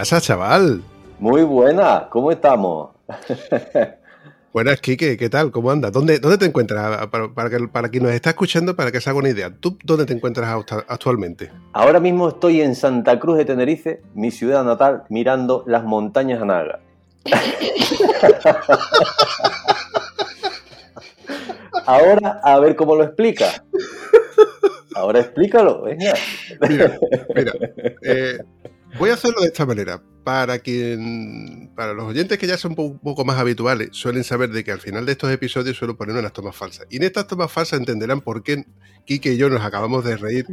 Pasa, chaval? Muy buena, ¿cómo estamos? Buenas, Kike, ¿qué tal? ¿Cómo andas? ¿Dónde, ¿Dónde te encuentras? Para, para, que, para quien nos está escuchando, para que se haga una idea, ¿tú dónde te encuentras actualmente? Ahora mismo estoy en Santa Cruz de Tenerife, mi ciudad natal, mirando las montañas Anaga. Ahora, a ver cómo lo explica. Ahora explícalo, venga. Mira, mira eh, Voy a hacerlo de esta manera. Para quien, para los oyentes que ya son un poco más habituales, suelen saber de que al final de estos episodios suelo poner unas tomas falsas. Y en estas tomas falsas entenderán por qué Kike y yo nos acabamos de reír.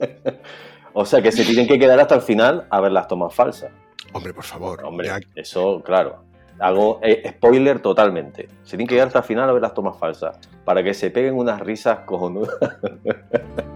o sea que se tienen que quedar hasta el final a ver las tomas falsas. Hombre, por favor. Hombre, eso, claro. Hago eh, spoiler totalmente. Se tienen que quedar hasta el final a ver las tomas falsas. Para que se peguen unas risas cojonudas.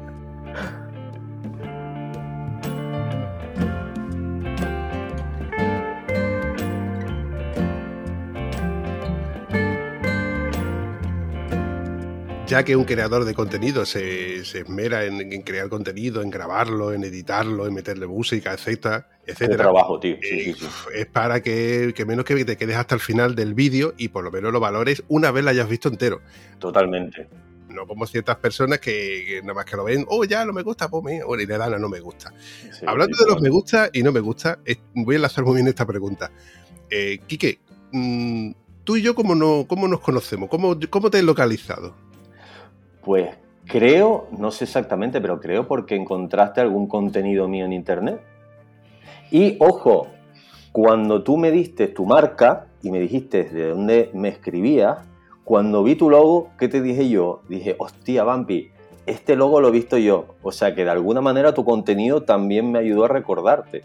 ya que un creador de contenido se, esmera en, crear contenido, en grabarlo, en editarlo, en meterle música, etcétera, etcétera. trabajo, tío. Eh, es para que, menos que te quedes hasta el final del vídeo y por lo menos lo valores una vez lo hayas visto entero. Totalmente. No como ciertas personas que, nada más que lo ven, oh, ya no me gusta, pues me, o le dan a no me gusta. Hablando de los me gusta y no me gusta, voy a enlazar muy bien esta pregunta. Eh, Quique, mm, tú y yo, ¿cómo, no, cómo nos conocemos? ¿Cómo, ¿Cómo te he localizado? Pues creo, no sé exactamente, pero creo porque encontraste algún contenido mío en internet. Y ojo, cuando tú me diste tu marca y me dijiste de dónde me escribías, cuando vi tu logo, ¿qué te dije yo? Dije, hostia, Vampi, este logo lo he visto yo. O sea que de alguna manera tu contenido también me ayudó a recordarte.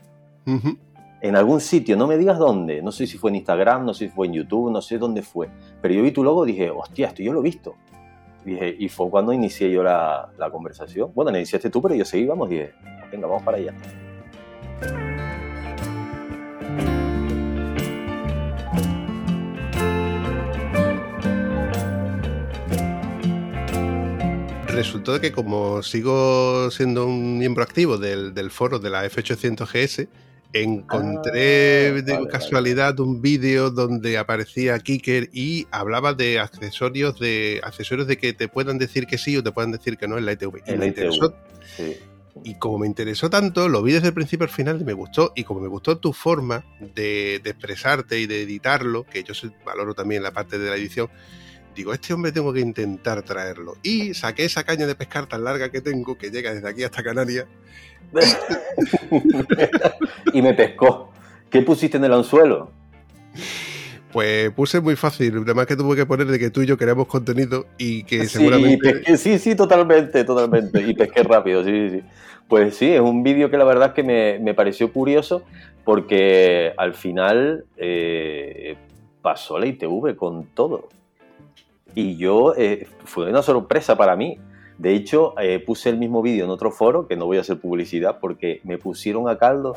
En algún sitio, no me digas dónde, no sé si fue en Instagram, no sé si fue en YouTube, no sé dónde fue, pero yo vi tu logo y dije, hostia, esto yo lo he visto y fue cuando inicié yo la, conversación. Bueno, la iniciaste tú, pero yo seguí, vamos, dije, venga, vamos para allá. Resultó que como sigo siendo un miembro activo del, del foro de la F800GS, encontré ah, de casualidad un vídeo donde aparecía Kicker y hablaba de accesorios de accesorios de que te puedan decir que sí o te puedan decir que no en la ITV. Y, me interesó, y como me interesó tanto, lo vi desde el principio al final y me gustó. Y como me gustó tu forma de, expresarte y de editarlo, que yo valoro también la parte de la edición, digo, este hombre tengo que intentar traerlo. Y saqué esa caña de pescar tan larga que tengo, que llega desde aquí hasta Canarias, y me pescó. ¿Qué pusiste en el anzuelo? Pues puse muy fácil, además que tuve que poner de que tú y yo queremos contenido y que seguramente... sí, sí, totalmente, totalmente. Y pesqué rápido, sí, sí. Pues sí, es un vídeo que la verdad es que me, pareció curioso porque al final eh, pasó la ITV con todo. Y yo, eh, fue una sorpresa para mí. De hecho, eh, puse el mismo vídeo en otro foro, que no voy a hacer publicidad porque me pusieron a caldo,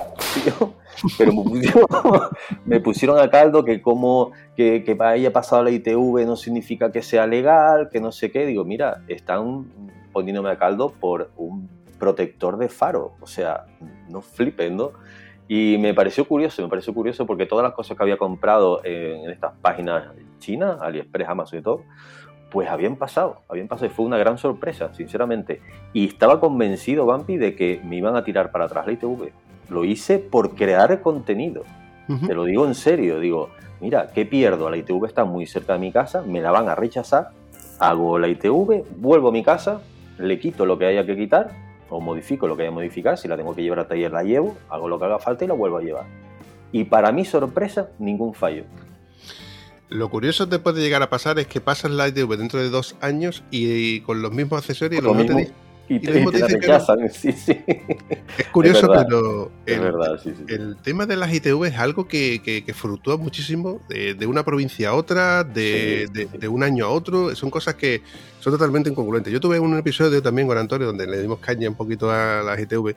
pero me pusieron, a caldo que como que, que haya pasado la ITV no significa que sea legal, que no sé qué. Digo, mira, están poniéndome a caldo por un protector de faro. O sea, no flipen, ¿no? Y me pareció curioso, me pareció curioso porque todas las cosas que había comprado en, en estas páginas chinas, AliExpress, Amazon y todo, pues habían pasado, habían pasado y fue una gran sorpresa, sinceramente. Y estaba convencido, Bampi, de que me iban a tirar para atrás la ITV. Lo hice por crear contenido. Te lo digo en serio, digo, mira, ¿qué pierdo? La ITV está muy cerca de mi casa, me la van a rechazar, hago la ITV, vuelvo a mi casa, le quito lo que haya que quitar, o modifico lo que haya que modificar, si la tengo que llevar a taller la llevo, hago lo que haga falta y la vuelvo a llevar. Y para mi sorpresa, ningún fallo. Lo curioso te puede llegar a pasar es que pasas la ITV dentro de dos años y, con los mismos accesorios lo mismo, te, y, te, y te, rechazan. Sí, sí. Es curioso, es pero el, verdad, sí, el, tema de las ITV es algo que, que, que fluctúa muchísimo de, de, una provincia a otra, de, de, un año a otro. Son cosas que son totalmente incongruentes. Yo tuve un episodio también con Antonio donde le dimos caña un poquito a las ITV.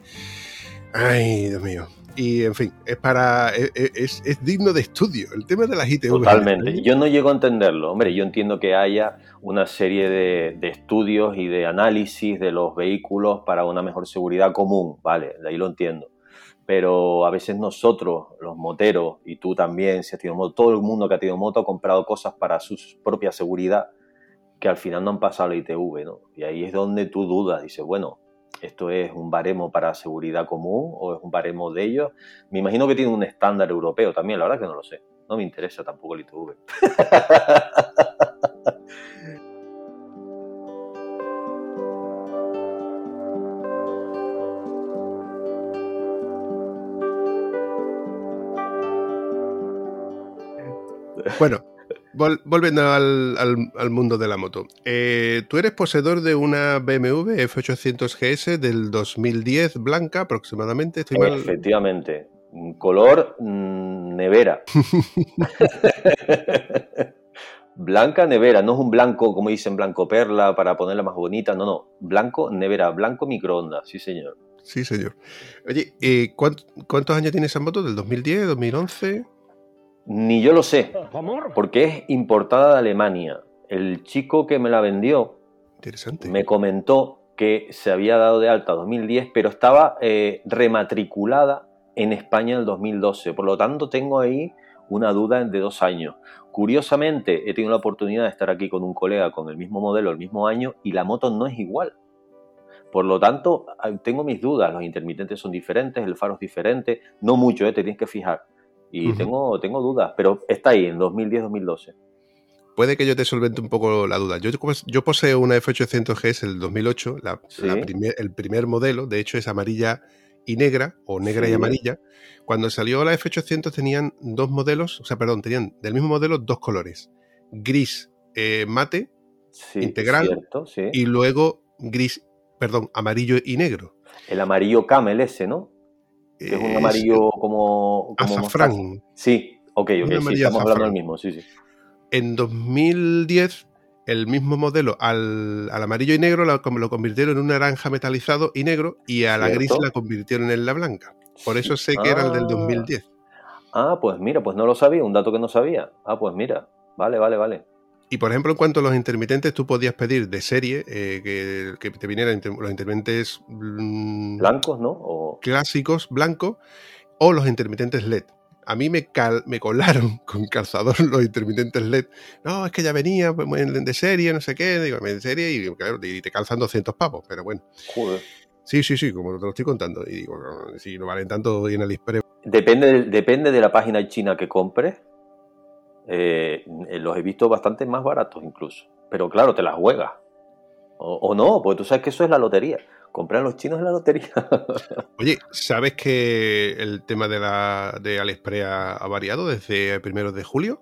Ay, Dios mío. Y en fin, es para es, es, es, digno de estudio el tema de las ITV. Totalmente. Yo no llego a entenderlo. Hombre, yo entiendo que haya una serie de, de, estudios y de análisis de los vehículos para una mejor seguridad común, vale, de ahí lo entiendo. Pero a veces nosotros, los moteros, y tú también, si has tenido moto, todo el mundo que ha tenido moto ha comprado cosas para su propia seguridad que al final no han pasado la ITV, ¿no? Y ahí es donde tú dudas, dices, bueno, ¿Esto es un baremo para seguridad común o es un baremo de ellos? Me imagino que tiene un estándar europeo también, la verdad que no lo sé. No me interesa tampoco el ITV. Bueno, Vol volviendo al, al, al, mundo de la moto. Eh, tú eres poseedor de una BMW F800 GS del 2010, blanca aproximadamente. ¿Estoy mal? Efectivamente. Color mmm, nevera. blanca nevera, no es un blanco como dicen blanco perla para ponerla más bonita, no, no, blanco nevera, blanco microondas, sí señor. Sí señor. Oye, eh, ¿cuántos, ¿cuántos años tiene esa moto? ¿Del 2010, 2011? Ni yo lo sé, porque es importada de Alemania. El chico que me la vendió me comentó que se había dado de alta en 2010, pero estaba eh, rematriculada en España en el 2012. Por lo tanto, tengo ahí una duda de dos años. Curiosamente, he tenido la oportunidad de estar aquí con un colega con el mismo modelo, el mismo año, y la moto no es igual. Por lo tanto, tengo mis dudas. Los intermitentes son diferentes, el faro es diferente. No mucho, ¿eh? te tienes que fijar. Y uh -huh. tengo, tengo dudas, pero está ahí en 2010-2012. Puede que yo te solvente un poco la duda. Yo, yo poseo una F800GS el 2008, la, ¿Sí? la primer, el primer modelo, de hecho es amarilla y negra, o negra sí. y amarilla. Cuando salió la F800 tenían dos modelos, o sea, perdón, tenían del mismo modelo dos colores. Gris eh, mate, sí, integral, cierto, y luego gris, perdón, amarillo y negro. El amarillo camel ese, ¿no? Que es un amarillo como, como azafrán. Sí, ok, ok, sí, estamos azafrán. hablando del mismo, sí, sí. En 2010, el mismo modelo al, al amarillo y negro lo, lo, convirtieron en un naranja metalizado y negro y a la ¿Cierto? gris la convirtieron en la blanca. Por eso sé que ah. era el del 2010. Ah, pues mira, pues no lo sabía, un dato que no sabía. Ah, pues mira, vale, vale, vale. Y por ejemplo, en cuanto a los intermitentes, tú podías pedir de serie eh, que, que, te vinieran los intermitentes mmm, blancos, ¿no? O... Clásicos, blancos, o los intermitentes LED. A mí me, cal, me colaron con calzador los intermitentes LED. No, es que ya venía pues, de serie, no sé qué. Digo, de serie y, claro, y te calzan 200 pavos, pero bueno. Joder. Sí, sí, sí, como te lo estoy contando. Y digo, si no valen tanto en AliExpress. Depende, depende de la página china que compres eh, los he visto bastante más baratos incluso. Pero claro, te las juegas. O, o, no, porque tú sabes que eso es la lotería. Comprar los chinos en la lotería. Oye, ¿sabes que el tema de, la, de AliExpress ha, ha variado desde el primero de julio?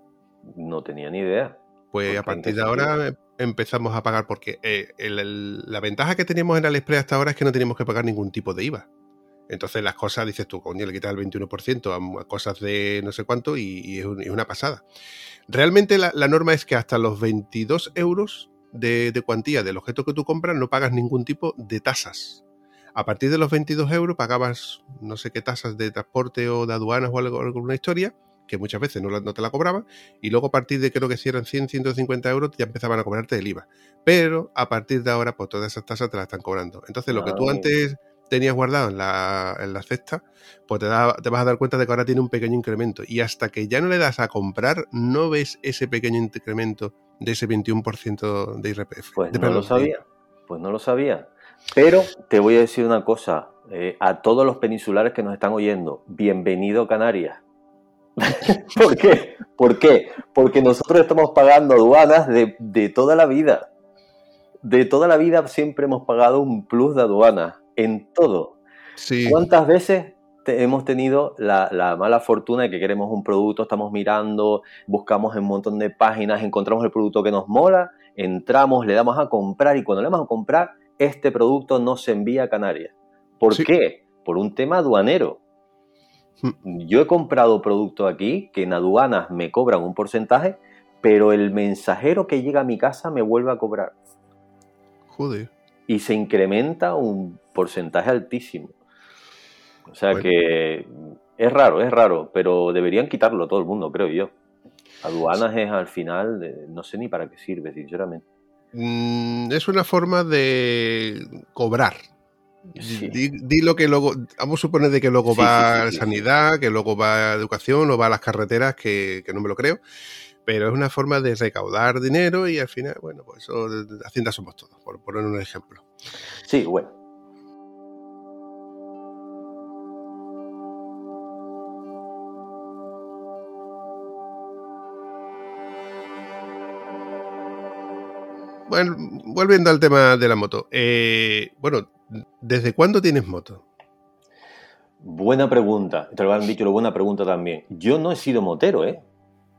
No tenía ni idea. Pues a partir de ahora empezamos a pagar porque eh, el, el, la ventaja que teníamos en AliExpress hasta ahora es que no teníamos que pagar ningún tipo de IVA. Entonces las cosas, dices tú, coño, le quitas el 21% a, cosas de no sé cuánto y, y es, un, es, una pasada. Realmente la, la, norma es que hasta los 22 euros de, de, cuantía del objeto que tú compras no pagas ningún tipo de tasas. A partir de los 22 euros pagabas no sé qué tasas de transporte o de aduanas o algo, alguna historia, que muchas veces no, la, no, te la cobraban, y luego a partir de creo que si eran 100, 150 euros ya empezaban a cobrarte el IVA. Pero a partir de ahora, pues todas esas tasas te las están cobrando. Entonces lo que tú antes tenías guardado en la, en la cesta, pues te, da, te, vas a dar cuenta de que ahora tiene un pequeño incremento. Y hasta que ya no le das a comprar, no ves ese pequeño incremento de ese 21% de IRPF. Pues de no lo sabía, pues no lo sabía. Pero te voy a decir una cosa, eh, a todos los peninsulares que nos están oyendo, bienvenido Canarias. ¿Por qué? ¿Por qué? Porque nosotros estamos pagando aduanas de, de toda la vida. De toda la vida siempre hemos pagado un plus de aduanas en todo. Sí. ¿Cuántas veces hemos tenido la, mala fortuna de que queremos un producto, estamos mirando, buscamos en un montón de páginas, encontramos el producto que nos mola, entramos, le damos a comprar y cuando le damos a comprar, este producto no se envía a Canarias. ¿Por qué? Por un tema aduanero. Hmm. Yo he comprado productos aquí que en aduanas me cobran un porcentaje, pero el mensajero que llega a mi casa me vuelve a cobrar. Joder. Y se incrementa un porcentaje altísimo. O sea que es raro, es raro, pero deberían quitarlo todo el mundo, creo yo. Aduanas es al final, no sé ni para qué sirve, sinceramente. Mm, es una forma de cobrar. Di, lo que luego, vamos a suponer de que luego va a sanidad, que luego va educación o va a las carreteras, que, que, no me lo creo, pero es una forma de recaudar dinero y al final, bueno, pues eso, Hacienda somos todos, por poner un ejemplo. Sí, bueno, Bueno, volviendo al tema de la moto. Eh, bueno, ¿desde cuándo tienes moto? Buena pregunta. Te lo han dicho, lo buena pregunta también. Yo no he sido motero, ¿eh?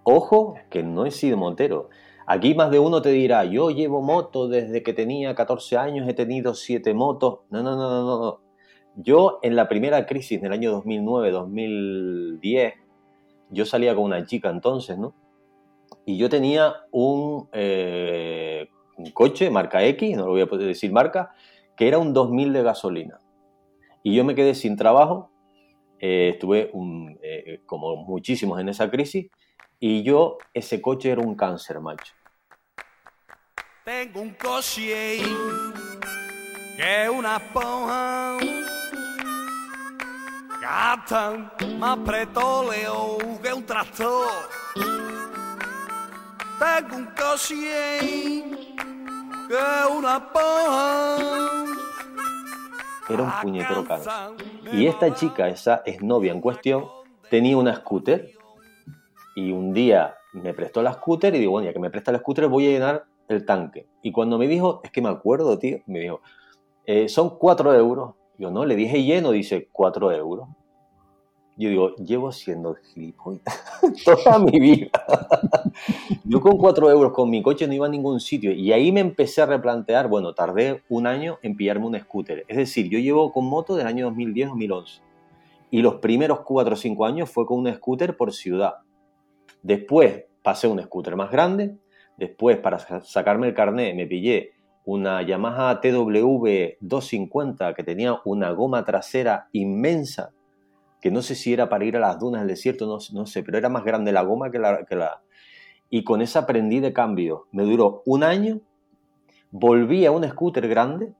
Ojo, que no he sido motero. Aquí más de uno te dirá, yo llevo moto desde que tenía 14 años, he tenido 7 motos. No, no, no, no, no. Yo en la primera crisis del año 2009-2010, yo salía con una chica entonces, ¿no? Y yo tenía un eh, un coche, marca X, no lo voy a poder decir marca, que era un 2000 de gasolina. Y yo me quedé sin trabajo, eh, estuve eh, como muchísimos en esa crisis, y yo, ese coche era un cáncer, macho. Tengo un coche que una esponja gasta más petróleo que un tractor. Tengo un coche una Era un puñetero cáncer. Y esta chica, esa exnovia en cuestión, tenía una scooter. Y un día me prestó la scooter y digo, bueno, ya que me presta la scooter voy a llenar el tanque. Y cuando me dijo, es que me acuerdo, tío, me dijo, eh, son cuatro euros. Yo no, le dije lleno, dice cuatro euros. Yo digo, llevo siendo gilipollas toda mi vida. Yo con cuatro euros con mi coche no iba a ningún sitio. Y ahí me empecé a replantear, bueno, tardé un año en pillarme un scooter. Es decir, yo llevo con moto del año 2010-2011. Y los primeros cuatro o cinco años fue con un scooter por ciudad. Después pasé un scooter más grande. Después, para sacarme el carnet, me pillé una Yamaha TW 250 que tenía una goma trasera inmensa que no sé si era para ir a las dunas del desierto, no, no sé, pero era más grande la goma que la, que la... Y con esa aprendí de cambio. Me duró un año, volví a un scooter grande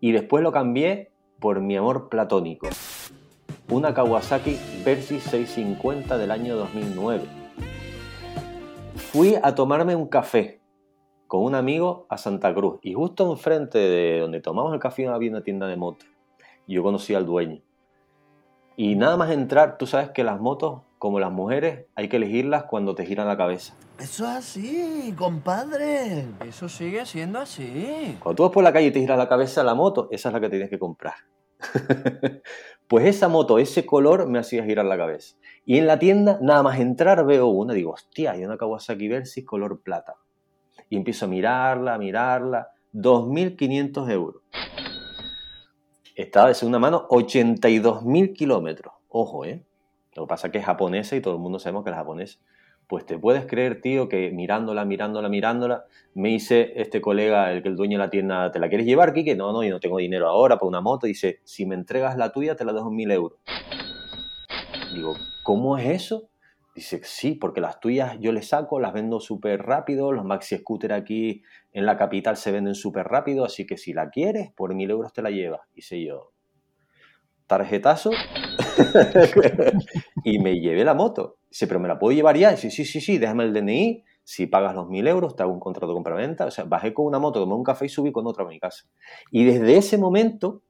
y después lo cambié por mi amor platónico. Una Kawasaki Versys 650 del año 2009. Fui a tomarme un café con un amigo a Santa Cruz y justo enfrente de donde tomamos el café había una tienda de motos. Yo conocí al dueño. Y nada más entrar, tú sabes que las motos, como las mujeres, hay que elegirlas cuando te giran la cabeza. Eso es así, compadre. Eso sigue siendo así. Cuando tú vas por la calle y te giras la cabeza la moto, esa es la que tienes que comprar. pues esa moto, ese color me hacía girar la cabeza. Y en la tienda, nada más entrar, veo una, digo, hostia, hay una Kawasaki Versys color plata. Y empiezo a mirarla, a mirarla. 2.500 euros. Estaba de segunda mano 82.000 kilómetros. Ojo, ¿eh? Lo que pasa es que es japonesa y todo el mundo sabemos que es japonesa. Pues te puedes creer, tío, que mirándola, mirándola, mirándola, me dice este colega, el el dueño de la tienda, ¿te la quieres llevar, Kike? No, no, yo no tengo dinero ahora para una moto. Dice, si me entregas la tuya, te la dejo en mil euros. Digo, ¿cómo es eso? Dice, sí, porque las tuyas yo les saco, las vendo súper rápido, los maxi scooter aquí en la capital se venden súper rápido, así que si la quieres, por mil euros te la llevas. Dice yo, tarjetazo, y me llevé la moto. Dice, pero me la puedo llevar ya. Dice, sí, sí, sí, déjame el DNI, si pagas los mil euros, te hago un contrato de compra-venta. O sea, bajé con una moto, tomé un café y subí con otra a mi casa. Y desde ese momento,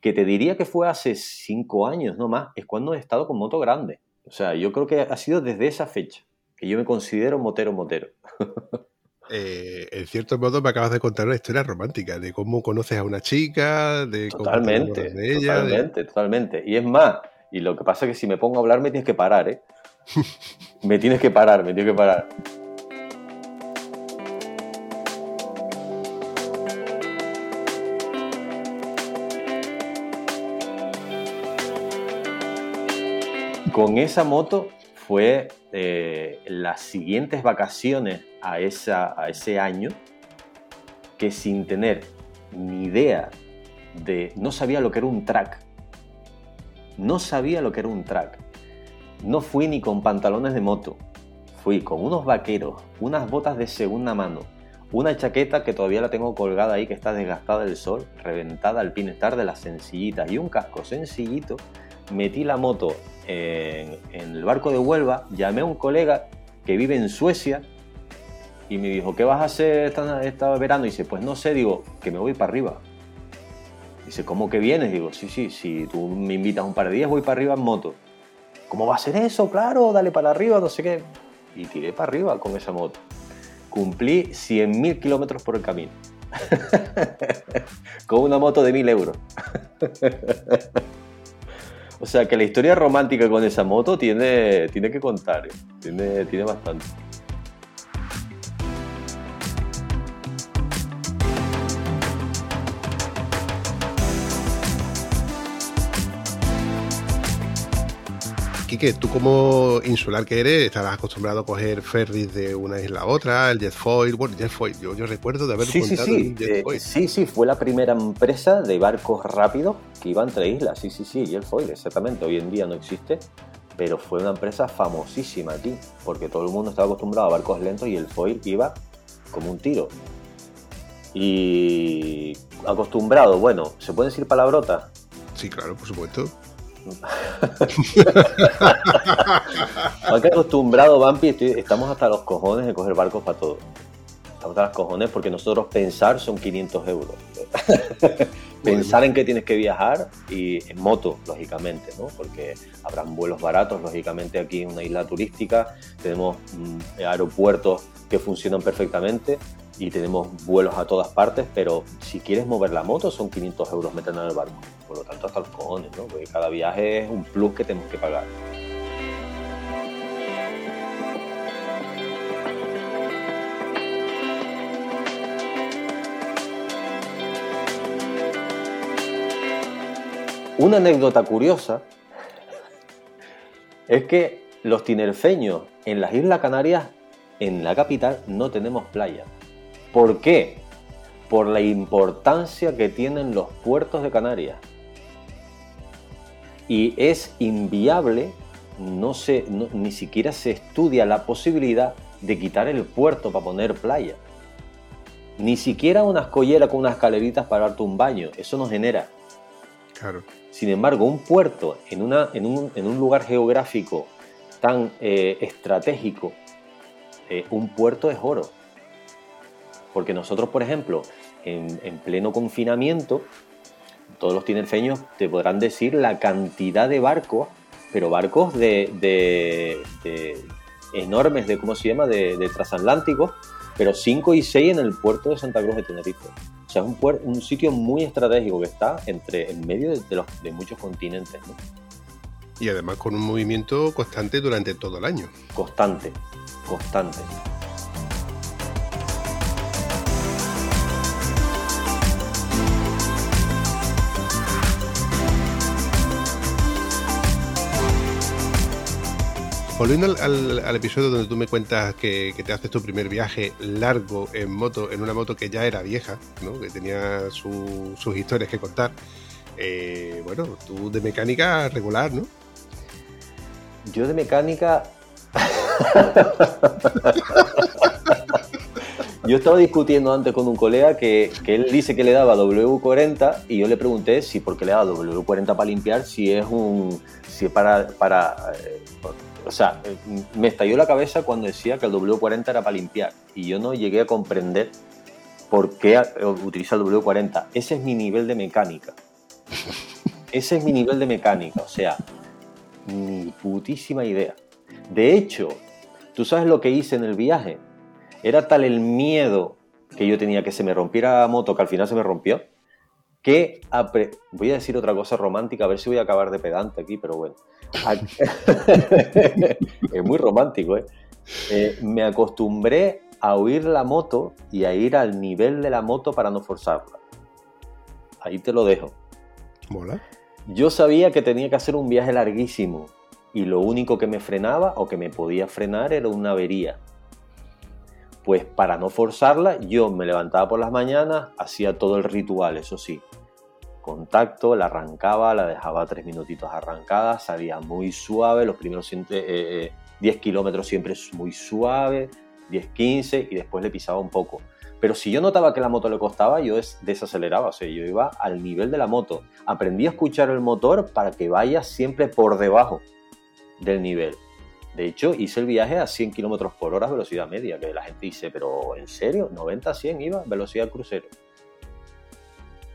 que te diría que fue hace cinco años, no más, es cuando he estado con moto grande. O sea, yo creo que ha sido desde esa fecha que yo me considero motero motero. eh, en cierto modo me acabas de contar una historia romántica de cómo conoces a una chica, de cómo te Totalmente, de ella. de- totalmente, totalmente. Y es más, y lo que pasa es que si me pongo a hablar me tienes que parar, ¿eh? me tienes que parar, me tienes que parar. Con esa moto fue eh, las siguientes vacaciones a, esa, a ese año que sin tener ni idea de... No sabía lo que era un track. No sabía lo que era un track. No fui ni con pantalones de moto. Fui con unos vaqueros, unas botas de segunda mano, una chaqueta que todavía la tengo colgada ahí que está desgastada del sol, reventada al pinestar de las sencillitas y un casco sencillito. Metí la moto en, el barco de Huelva, llamé a un colega que vive en Suecia y me dijo, ¿qué vas a hacer esta, esta verano? Y dice, pues no sé, digo, que me voy para arriba. Dice, ¿cómo que vienes? Digo, sí, sí, si tú me invitas un par de días, voy para arriba en moto. ¿Cómo va a ser eso? Claro, dale para arriba, no sé qué. Y tiré para arriba con esa moto. Cumplí 100.000 kilómetros por el camino. con una moto de 1.000 euros. o sea que la historia romántica con esa moto tiene, tiene que contar, ¿eh? tiene, tiene bastante. Quique, tú como insular que eres, estarás acostumbrado a coger ferries de una isla a otra, el jetfoil, bueno, jetfoil, yo, yo recuerdo de haber Sí, sí, montado sí. en un Eh, jetfoil. sí, sí, fue la primera empresa de barcos rápidos que iba entre islas. Sí, sí, sí, y el foil, exactamente. Hoy en día no existe, pero fue una empresa famosísima aquí, porque todo el mundo estaba acostumbrado a barcos lentos y el foil iba como un tiro. Y acostumbrado, bueno, ¿se puede decir palabrota? Sí, claro, por supuesto. Más que acostumbrado, Vampi, estoy- estamos hasta los cojones de coger barcos para todo. Estamos hasta los cojones porque nosotros pensar son 500 euros. pensar en que tienes que viajar y en moto, lógicamente, ¿no? Porque habrán vuelos baratos, lógicamente aquí en una isla turística tenemos mm, aeropuertos que funcionan perfectamente y tenemos vuelos a todas partes, pero si quieres mover la moto son 500 euros meterla en el barco. Por lo tanto, hasta los cojones, ¿no? Porque cada viaje es un plus que tenemos que pagar. Una anécdota curiosa es que los tinerfeños en las Islas Canarias, en la capital, no tenemos playa. ¿Por qué? Por la importancia que tienen los puertos de Canarias. Y es inviable, no se, no- ni siquiera se estudia la posibilidad de quitar el puerto para poner playa. Ni siquiera una escollera con unas escaleritas para darte un baño. Eso no genera. Claro. Sin embargo, un puerto en, una, en, un, en un lugar geográfico tan eh, estratégico, eh, un puerto es oro. Porque nosotros, por ejemplo, en, en pleno confinamiento, todos los tinerfeños te podrán decir la cantidad de barcos, pero barcos de, de- de enormes, de cómo se llama, de, de transatlánticos, pero 5 y 6 en el puerto de Santa Cruz de Tenerife. O sea, es un, puer- un sitio muy estratégico que está entre, en medio de, los, de muchos continentes, ¿no? Y además con un movimiento constante durante todo el año. constante, constante. Volviendo al, episodio donde tú me cuentas que, te haces tu primer viaje largo en moto, en una moto que ya era vieja, ¿no? que tenía su- sus historias que contar. eh, bueno, tú de mecánica regular, ¿no? Yo de mecánica. yo estaba discutiendo antes con un colega que, que él dice que le daba W40 y yo le pregunté si por qué le daba W40 para limpiar, si es un. si es para. para eh, o sea, me estalló la cabeza cuando decía que el W40 era para limpiar y yo no llegué a comprender por qué utiliza el W40. Ese es mi nivel de mecánica. Ese es mi nivel de mecánica, o sea, ni putísima idea. De hecho, ¿tú sabes lo que hice en el viaje? Era tal el miedo que yo tenía que se me rompiera la moto, que al final se me rompió, que voy a decir otra cosa romántica, a ver si voy a acabar de pedante aquí, pero bueno. es muy romántico, ¿eh? ¿eh? Me acostumbré a oír la moto y a ir al nivel de la moto para no forzarla. Ahí te lo dejo. Mola. Yo sabía que tenía que hacer un viaje larguísimo y lo único que me frenaba o que me podía frenar era una avería. Pues para no forzarla, yo me levantaba por las mañanas, hacía todo el ritual, eso sí. Contacto, la arrancaba, la dejaba tres minutitos arrancada, salía muy suave, los primeros 10 eh, eh, kilómetros siempre es muy suave, 10, 15 y después le pisaba un poco. Pero si yo notaba que la moto le costaba, yo desaceleraba, o sea, yo iba al nivel de la moto. Aprendí a escuchar el motor para que vaya siempre por debajo del nivel. De hecho, hice el viaje a 100 km por hora velocidad media, que la gente dice, pero ¿en serio? ¿90 100 iba velocidad crucero?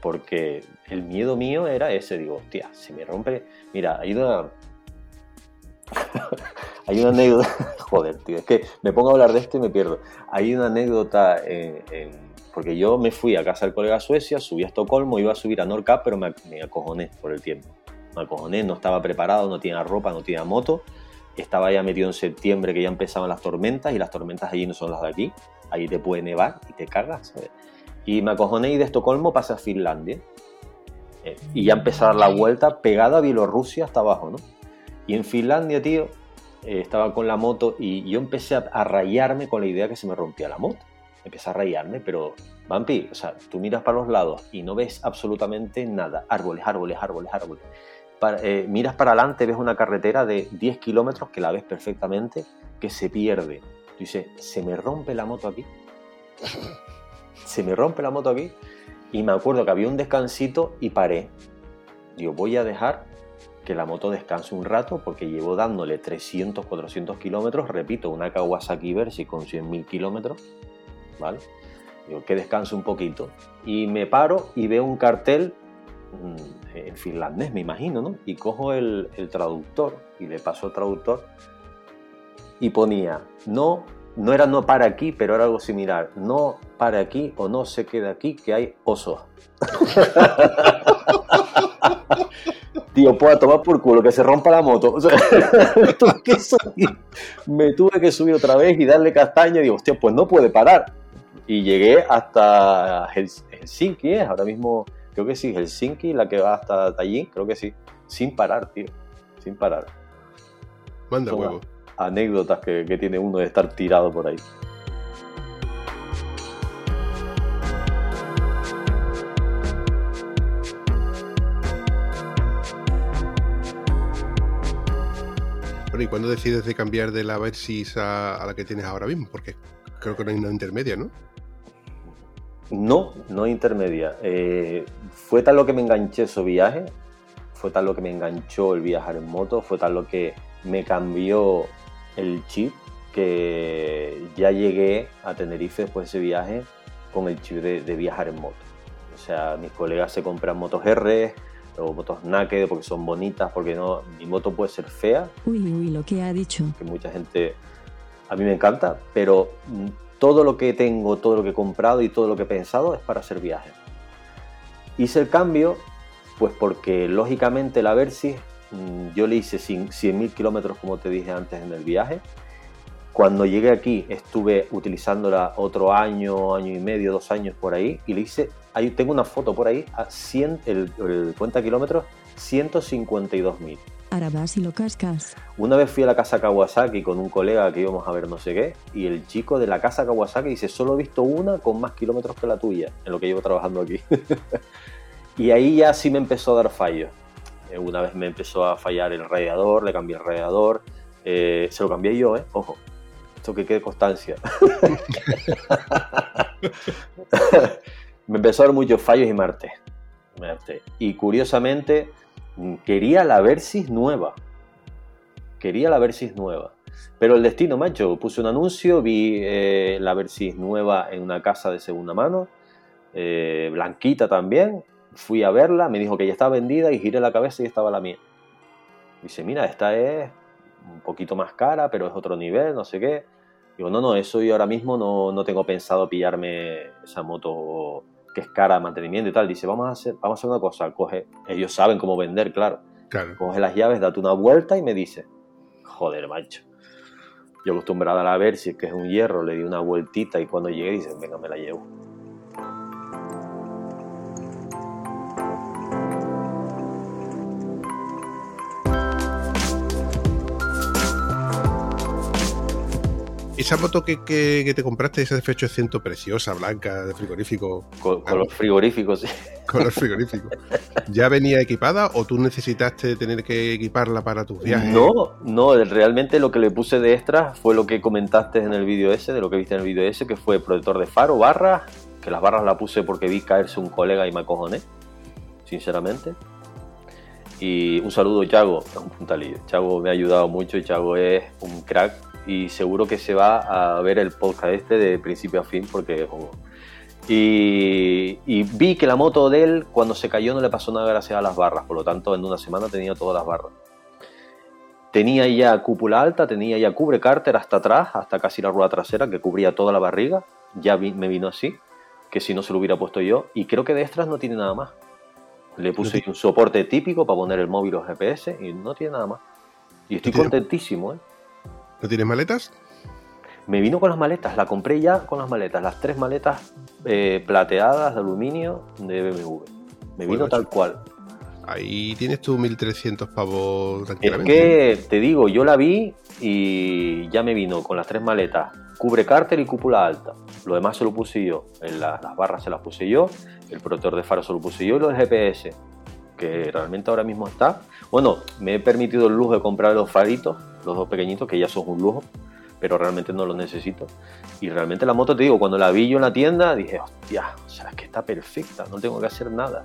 Porque el miedo mío era ese, digo, hostia, se me rompe. Mira, hay una. hay una anécdota. Joder, tío, es que me pongo a hablar de esto y me pierdo. Hay una anécdota porque yo me fui a casa del colega a Suecia, subí a Estocolmo, iba a subir a Norcap, pero me, me acojoné por el tiempo. Me acojoné, no estaba preparado, no tenía ropa, no tenía moto estaba ya metido en septiembre que ya empezaban las tormentas y las tormentas allí no son las de aquí. Allí te puede nevar y te cagas. Y me acojoné y de Estocolmo pasé a Finlandia. Eh, y ya empezó a dar la vuelta pegada a Bielorrusia hasta abajo, ¿no? Y en Finlandia, tío, eh, estaba con la moto y yo empecé a, rayarme con la idea que se me rompía la moto. Empecé a rayarme, pero, Vampi, o sea, tú miras para los lados y no ves absolutamente nada. Árboles, árboles, árboles, árboles. Eh, miras para adelante, ves una carretera de 10 kilómetros que la ves perfectamente, que se pierde. Tú dices, ¿se me rompe la moto aquí? ¿Se me rompe la moto aquí? Y me acuerdo que había un descansito y paré. Digo, voy a dejar que la moto descanse un rato porque llevo dándole 300, 400 kilómetros. Repito, una Kawasaki Versi con 100.000 kilómetros. ¿Vale? Digo, que descanse un poquito. Y me paro y veo un cartel Mm, en finlandés, me imagino, ¿no? Y cojo el, traductor y le paso al traductor y ponía, no, no era no para aquí, pero era algo similar, no para aquí o no se queda aquí, que hay osos. Tío, puedo tomar por culo, que se rompa la moto. me, tuve que subir, otra vez y darle castaña. Y digo, hostia, pues no puede parar. Y llegué hasta Helsinki, ahora mismo Creo que sí, Helsinki, la que va hasta allí, creo que sí. Sin parar, tío. Sin parar. Manda huevo. Anécdotas que, que tiene uno de estar tirado por ahí. Bueno, ¿y cuándo decides de cambiar de la Versys a, a, la que tienes ahora mismo? Porque creo que no hay una intermedia, ¿no? No, no intermedia. Eh, fue tal lo que me enganché ese viaje, fue tal lo que me enganchó el viajar en moto, fue tal lo que me cambió el chip que ya llegué a Tenerife después de ese viaje con el chip de, viajar en moto. O sea, mis colegas se compran motos R o motos naked porque son bonitas, porque no, mi moto puede ser fea. Uy, uy, lo que ha dicho. Que mucha gente, a mí me encanta, pero todo lo que tengo, todo lo que he comprado y todo lo que he pensado es para hacer viajes. Hice el cambio, pues porque lógicamente la Versys yo le hice 100.000 kilómetros como te dije antes en el viaje. Cuando llegué aquí estuve utilizándola otro año, año y medio, dos años por ahí y le hice, ahí tengo una foto por ahí, a 100, el, el cuenta kilómetros, 152.000 vas y lo cascas. Una vez fui a la casa Kawasaki con un colega que íbamos a ver no sé qué, y el chico de la casa Kawasaki dice, solo he visto una con más kilómetros que la tuya, en lo que llevo trabajando aquí. y ahí ya sí me empezó a dar fallos. Eh, una vez me empezó a fallar el radiador, le cambié el radiador, eh, se lo cambié yo, ¿eh? Ojo, esto que quede constancia. me empezó a dar muchos fallos y martes. Y curiosamente quería la Versys nueva. Quería la Versys nueva. Pero el destino, macho, puse un anuncio, vi eh, la Versys nueva en una casa de segunda mano, blanquita también. Fui a verla, me dijo que ya estaba vendida y giré la cabeza y estaba la mía. Dice, mira, esta es un poquito más cara, pero es otro nivel, no sé qué. Digo, no, no, eso yo ahora mismo no, no tengo pensado pillarme esa moto que es cara de mantenimiento y tal. Dice, vamos a hacer, vamos a hacer una cosa, coge, ellos saben cómo vender, claro. Claro. Coge las llaves, date una vuelta y me dice, joder, macho. Yo acostumbrada a ver si es que es un hierro, le di una vueltita y cuando llegué dice, venga, me la llevo. Esa moto que, que- que te compraste, esa F800 preciosa, blanca, de frigorífico, Con, con los frigoríficos, sí. color frigorífico, ¿ya venía equipada o tú necesitaste tener que equiparla para tus viajes? No, no, realmente lo que le puse de extra fue lo que comentaste en el vídeo ese, de lo que viste en el vídeo ese, que fue protector de faro, barras, que las barras la puse porque vi caerse un colega y me acojoné, sinceramente. Y un saludo, Chago, es un puntalillo. Chago me ha ayudado mucho y Chago es un crack y seguro que se va a ver el podcast este de principio a fin porque... oh. Y, y vi que la moto de él cuando se cayó no le pasó nada gracias a las barras, por lo tanto en una semana tenía todas las barras. Tenía ya cúpula alta, tenía ya cubre cárter hasta atrás, hasta casi la rueda trasera que cubría toda la barriga, ya vi- me vino así, que si no se lo hubiera puesto yo, y creo que de extras no tiene nada más. Le puse un soporte típico para poner el móvil o GPS y no tiene nada más. Y estoy ¿No tiene- contentísimo, ¿eh? ¿No tienes maletas? Me vino con las maletas, la compré ya con las maletas, las tres maletas eh, plateadas de aluminio de BMW. Me vino Bueno, tal cual. Ahí tienes tu 1300 pavos Es tranquilamente. que te digo, yo la vi y ya me vino con las tres maletas, cubre cárter y cúpula alta. Lo demás se lo puse yo, en la- las barras se las puse yo, el protector de faro se lo puse yo y los GPS, realmente ahora mismo está. Bueno, me he permitido el lujo de comprar los faritos, los dos pequeñitos, que ya son un lujo, pero realmente no los necesito. Y realmente la moto, te digo, cuando la vi yo en la tienda, dije, hostia, o sea, es que está perfecta, no tengo que hacer nada.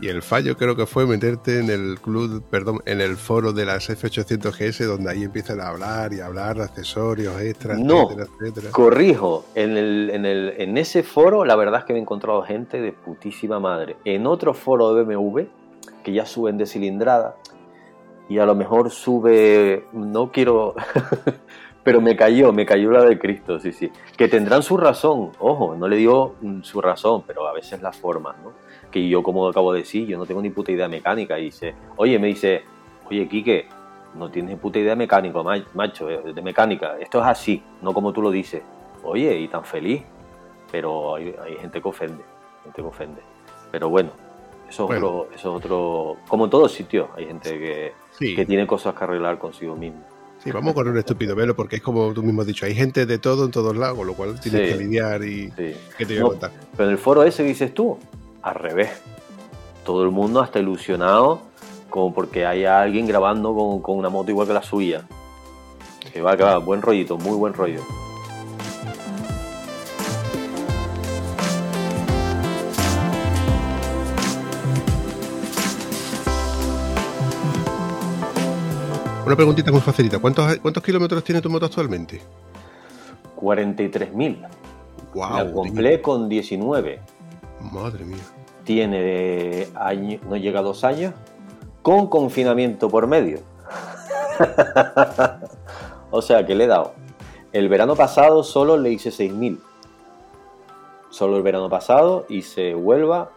Y el fallo creo que fue meterte en el club, perdón, en el foro de las F800GS, donde ahí empiezan a hablar y a hablar de accesorios extras, No. etcétera, etcétera. Corrijo, en, el, en, el, en ese foro la verdad es que me he encontrado gente de putísima madre. En otro foro de BMW, que ya suben de cilindrada, y a lo mejor sube, no quiero, pero me cayó, me cayó la de Cristo, sí, sí. Que tendrán su razón, ojo, no le digo mm, su razón, pero a veces la forma, ¿no? Que yo, como acabo de decir, yo no tengo ni puta idea mecánica. Y dice, oye, me dice, oye, Quique, no tienes ni puta idea de mecánico, ma- macho, eh, de mecánica. Esto es así, no como tú lo dices. Oye, y tan feliz. Pero hay, hay gente que ofende, gente que ofende. Pero bueno, eso es, Bueno. Otro, eso es otro... Como en todos sitios, hay gente que, Sí, que tiene cosas que arreglar consigo mismo. sí, vamos con un estúpido velo, porque es como tú mismo has dicho, hay gente de todo en todos lados, con lo cual tienes Sí. que lidiar y... Sí. ¿Qué te voy a No, contar? Pero en el foro ese que dices tú, al revés. Todo el mundo hasta ilusionado como porque haya alguien grabando con, con una moto igual que la suya. Que va, que va, buen rollito, muy buen rollo. Una preguntita muy facilita. ¿Cuántos, ¿Cuántos kilómetros tiene tu moto actualmente? 43.000. ¡Wow! la compré con 19. Madre mía. Tiene año, no llega a dos años. Con confinamiento por medio. o sea que le he dado. El verano pasado solo le hice 6.000. Solo el verano pasado hice Huelva,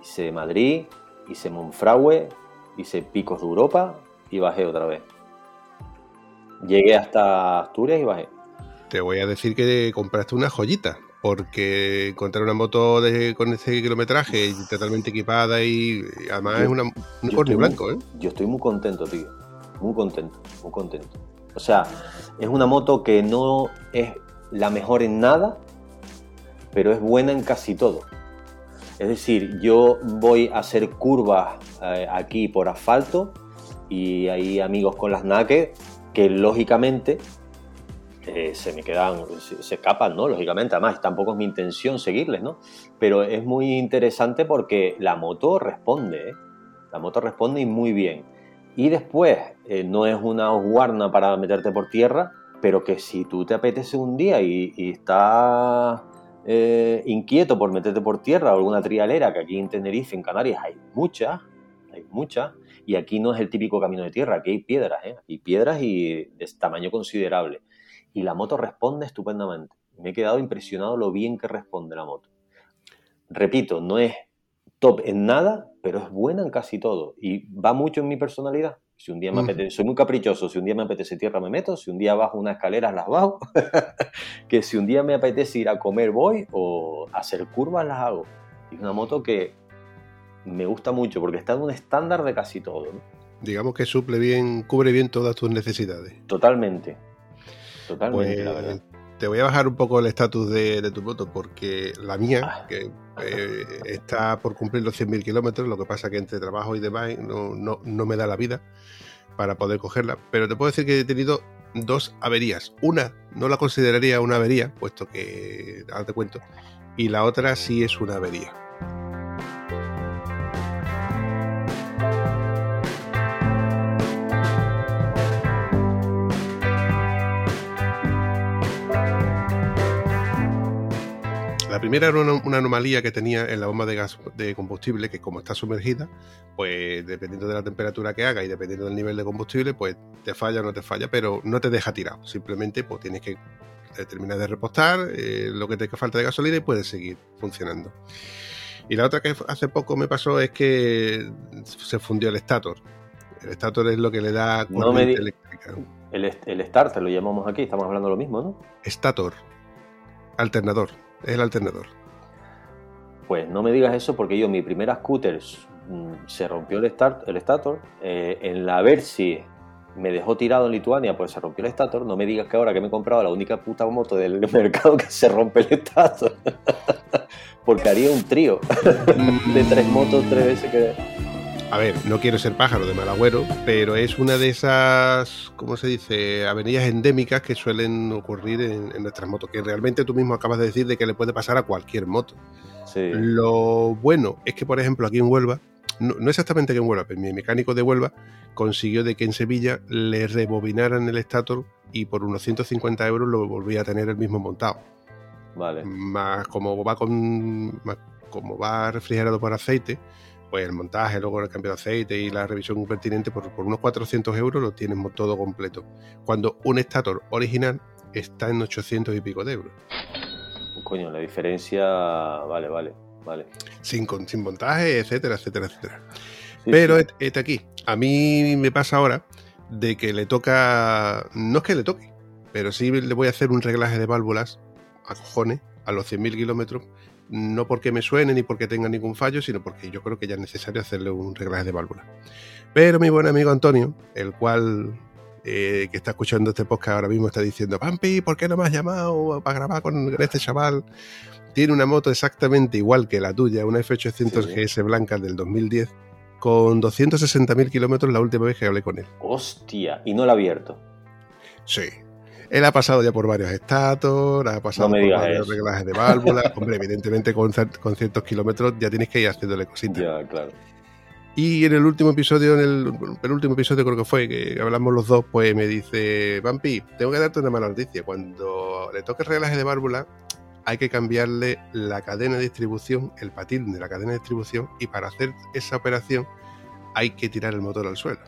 hice Madrid, hice Monfragüe, hice Picos de Europa y bajé otra vez. Llegué hasta Asturias y bajé. Te voy a decir que compraste una joyita, porque encontrar una moto de, con ese kilometraje y totalmente equipada y, y además Yo- es una, un yo cornio estoy blanco, ¿eh? Yo estoy muy contento, tío. Muy contento, muy contento. O sea, es una moto que no es la mejor en nada, pero es buena en casi todo. Es decir, yo voy a hacer curvas eh, aquí por asfalto y hay amigos con las naked que lógicamente eh, se me quedan, se, se escapan, ¿no? Lógicamente, además tampoco es mi intención seguirles, ¿no? Pero es muy interesante porque la moto responde, ¿eh? La moto responde y muy bien. Y después, eh, no es una osguarna para meterte por tierra, pero que si tú te apetece un día y, y estás inquieto por meterte por tierra o alguna trialera, que aquí en Tenerife, en Canarias, hay muchas, hay muchas, y aquí no es el típico camino de tierra, aquí hay piedras, ¿eh? Hay piedras y de tamaño considerable. Y la moto responde estupendamente. Me he quedado impresionado lo bien que responde la moto. Repito, no es top en nada, pero es buena en casi todo y va mucho en mi personalidad. Si un día me apetece, soy muy caprichoso, si un día me apetece tierra me meto, si un día bajo unas escaleras las bajo, que si un día me apetece ir a comer voy o hacer curvas las hago. Es una moto que me gusta mucho porque está en un estándar de casi todo, ¿no? Digamos que suple bien, cubre bien todas tus necesidades. Totalmente. Totalmente, Pues la verdad. te voy a bajar un poco el estatus de, de tu moto porque la mía, Ah. que eh, está por cumplir los 100.000 kilómetros, lo que pasa que entre trabajo y demás no, no, no me da la vida para poder cogerla. Pero te puedo decir que he tenido dos averías. Una no la consideraría una avería, puesto que, ahora te cuento, y la otra sí es una avería. La primera era una, una anomalía que tenía en la bomba de gas de combustible, que como está sumergida, pues dependiendo de la temperatura que haga y dependiendo del nivel de combustible, pues te falla o no te falla, pero no te deja tirado. Simplemente pues tienes que eh, terminar de repostar eh, lo que te falta de gasolina y puedes seguir funcionando. Y la otra que hace poco me pasó es que se fundió el estator. El estator es lo que le da No me di- eléctrica. El, el starter lo llamamos aquí, estamos hablando de lo mismo, ¿no? Estator. Alternador. Es el alternador. Pues no me digas eso porque yo, mi primera scooter mm, se rompió el, start, el stator. eh, en la Versi me dejó tirado en Lituania, pues se rompió el stator. No me digas que ahora que me he comprado la única puta moto del mercado que se rompe el stator. porque haría un trío de tres motos tres veces que. A ver, no quiero ser pájaro de mal agüero, pero es una de esas, ¿cómo se dice?, avenidas endémicas que suelen ocurrir en, en nuestras motos, que realmente tú mismo acabas de decir de que le puede pasar a cualquier moto. Sí. Lo bueno es que, por ejemplo, aquí en Huelva, no, no exactamente que en Huelva, pero mi mecánico de Huelva consiguió de que en Sevilla le rebobinaran el estator y por unos 150 euros lo volvía a tener el mismo montado. Vale. Más como va con más como va refrigerado por aceite, pues el montaje, luego el cambio de aceite y la revisión pertinente por, por unos 400 euros lo tienes todo completo. Cuando un estator original está en 800 y pico de euros. Coño, la diferencia. Vale, vale, vale. Sin, sin montaje, etcétera, etcétera, etcétera. Sí, Pero sí. este aquí, a mí me pasa ahora de que le toca, no es que le toque, pero sí le voy a hacer un reglaje de válvulas a cojones a los 100.000 kilómetros, no porque me suene ni porque tenga ningún fallo, sino porque yo creo que ya es necesario hacerle un reglaje de válvulas. Pero mi buen amigo Antonio, el cual eh, que está escuchando este podcast ahora mismo está diciendo, Pampi, ¿por qué no me has llamado para grabar con este chaval? Tiene una moto exactamente igual que la tuya, una F800 Sí. GS blanca del 2010, con 260.000 kilómetros la última vez que hablé con él. Hostia, y no la he abierto. Sí. Él ha pasado ya por varios estatos, ha pasado No por varios eso. reglajes de válvulas. Hombre, evidentemente con, con ciertos kilómetros ya tienes que ir haciéndole cositas. Ya, claro. Y en el último episodio, en el penúltimo episodio creo que fue, que hablamos los dos, pues me dice, Vampi, tengo que darte una mala noticia. Cuando le toque el reglaje de válvula, hay que cambiarle la cadena de distribución, el patín de la cadena de distribución, y para hacer esa operación hay que tirar el motor al suelo.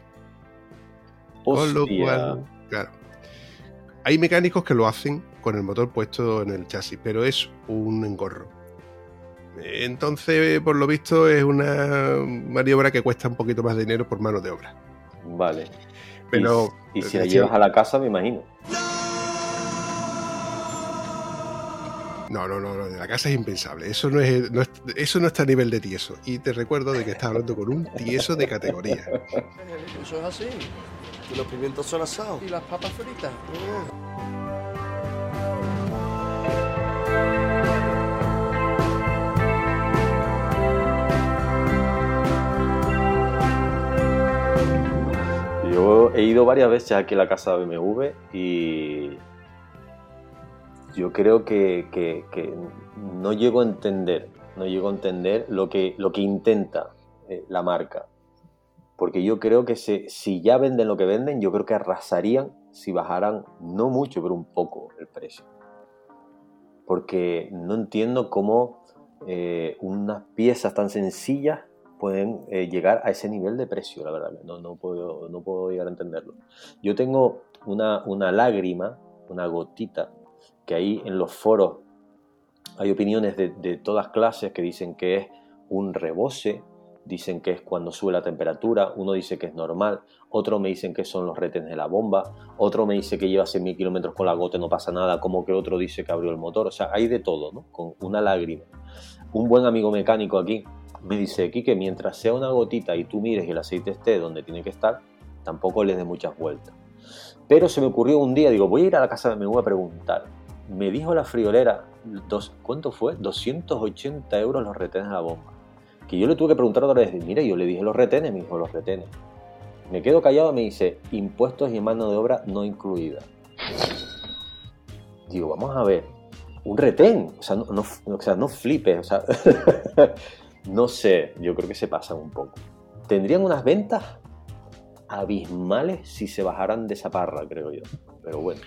Con lo Hostia. cual, claro. Hay mecánicos que lo hacen con el motor puesto en el chasis, pero es un engorro. Entonces, por lo visto, es una maniobra que cuesta un poquito más de dinero por mano de obra. Vale. Pero Y, y si eh, la sí. llevas a la casa, me imagino. no, no, no, no, de la casa es impensable. Eso no es, no es- eso no está a nivel de tieso. Y te recuerdo de que estás hablando con un tieso de categoría. Eso es así. Y los pimientos son asados. Y las papas fritas. Yo he ido varias veces aquí a la casa de BMW y yo creo que, que- que no llego a entender, no llego a entender lo que, lo que intenta eh, la marca. Porque yo creo que se- si ya venden lo que venden, yo creo que arrasarían si bajaran, no mucho, pero un poco el precio. Porque no entiendo cómo eh, unas piezas tan sencillas pueden eh, llegar a ese nivel de precio, la verdad. No, no, puedo, no puedo llegar a entenderlo. Yo tengo una, una lágrima una gotita, que ahí en los foros hay opiniones de, de todas clases que dicen que es un rebose, dicen que es cuando sube la temperatura, uno dice que es normal, otro me dicen que son los retenes de la bomba, otro me dice que lleva 100.000 kilómetros con la gota y no pasa nada, como que otro dice que abrió el motor, o sea, hay de todo, ¿no? Con una lágrima. Un buen amigo mecánico aquí me dice aquí que mientras sea una gotita y tú mires y el aceite esté donde tiene que estar, tampoco les dé muchas vueltas. Pero se me ocurrió un día, digo, voy a ir a la casa de mi a preguntar. Me dijo la friolera, dos, ¿cuánto fue? 280 euros los retenes de la bomba que yo le tuve que preguntar otra vez, mira, yo le dije los retenes, me dijo los retenes. Me quedo callado me dice, impuestos y mano de obra no incluida. Digo, vamos a ver, un retén, o sea, no, no, o sea, no flipes, o sea, no sé, yo creo que se pasan un poco. Tendrían unas ventas abismales si se bajaran de esa parra, creo yo. Pero bueno.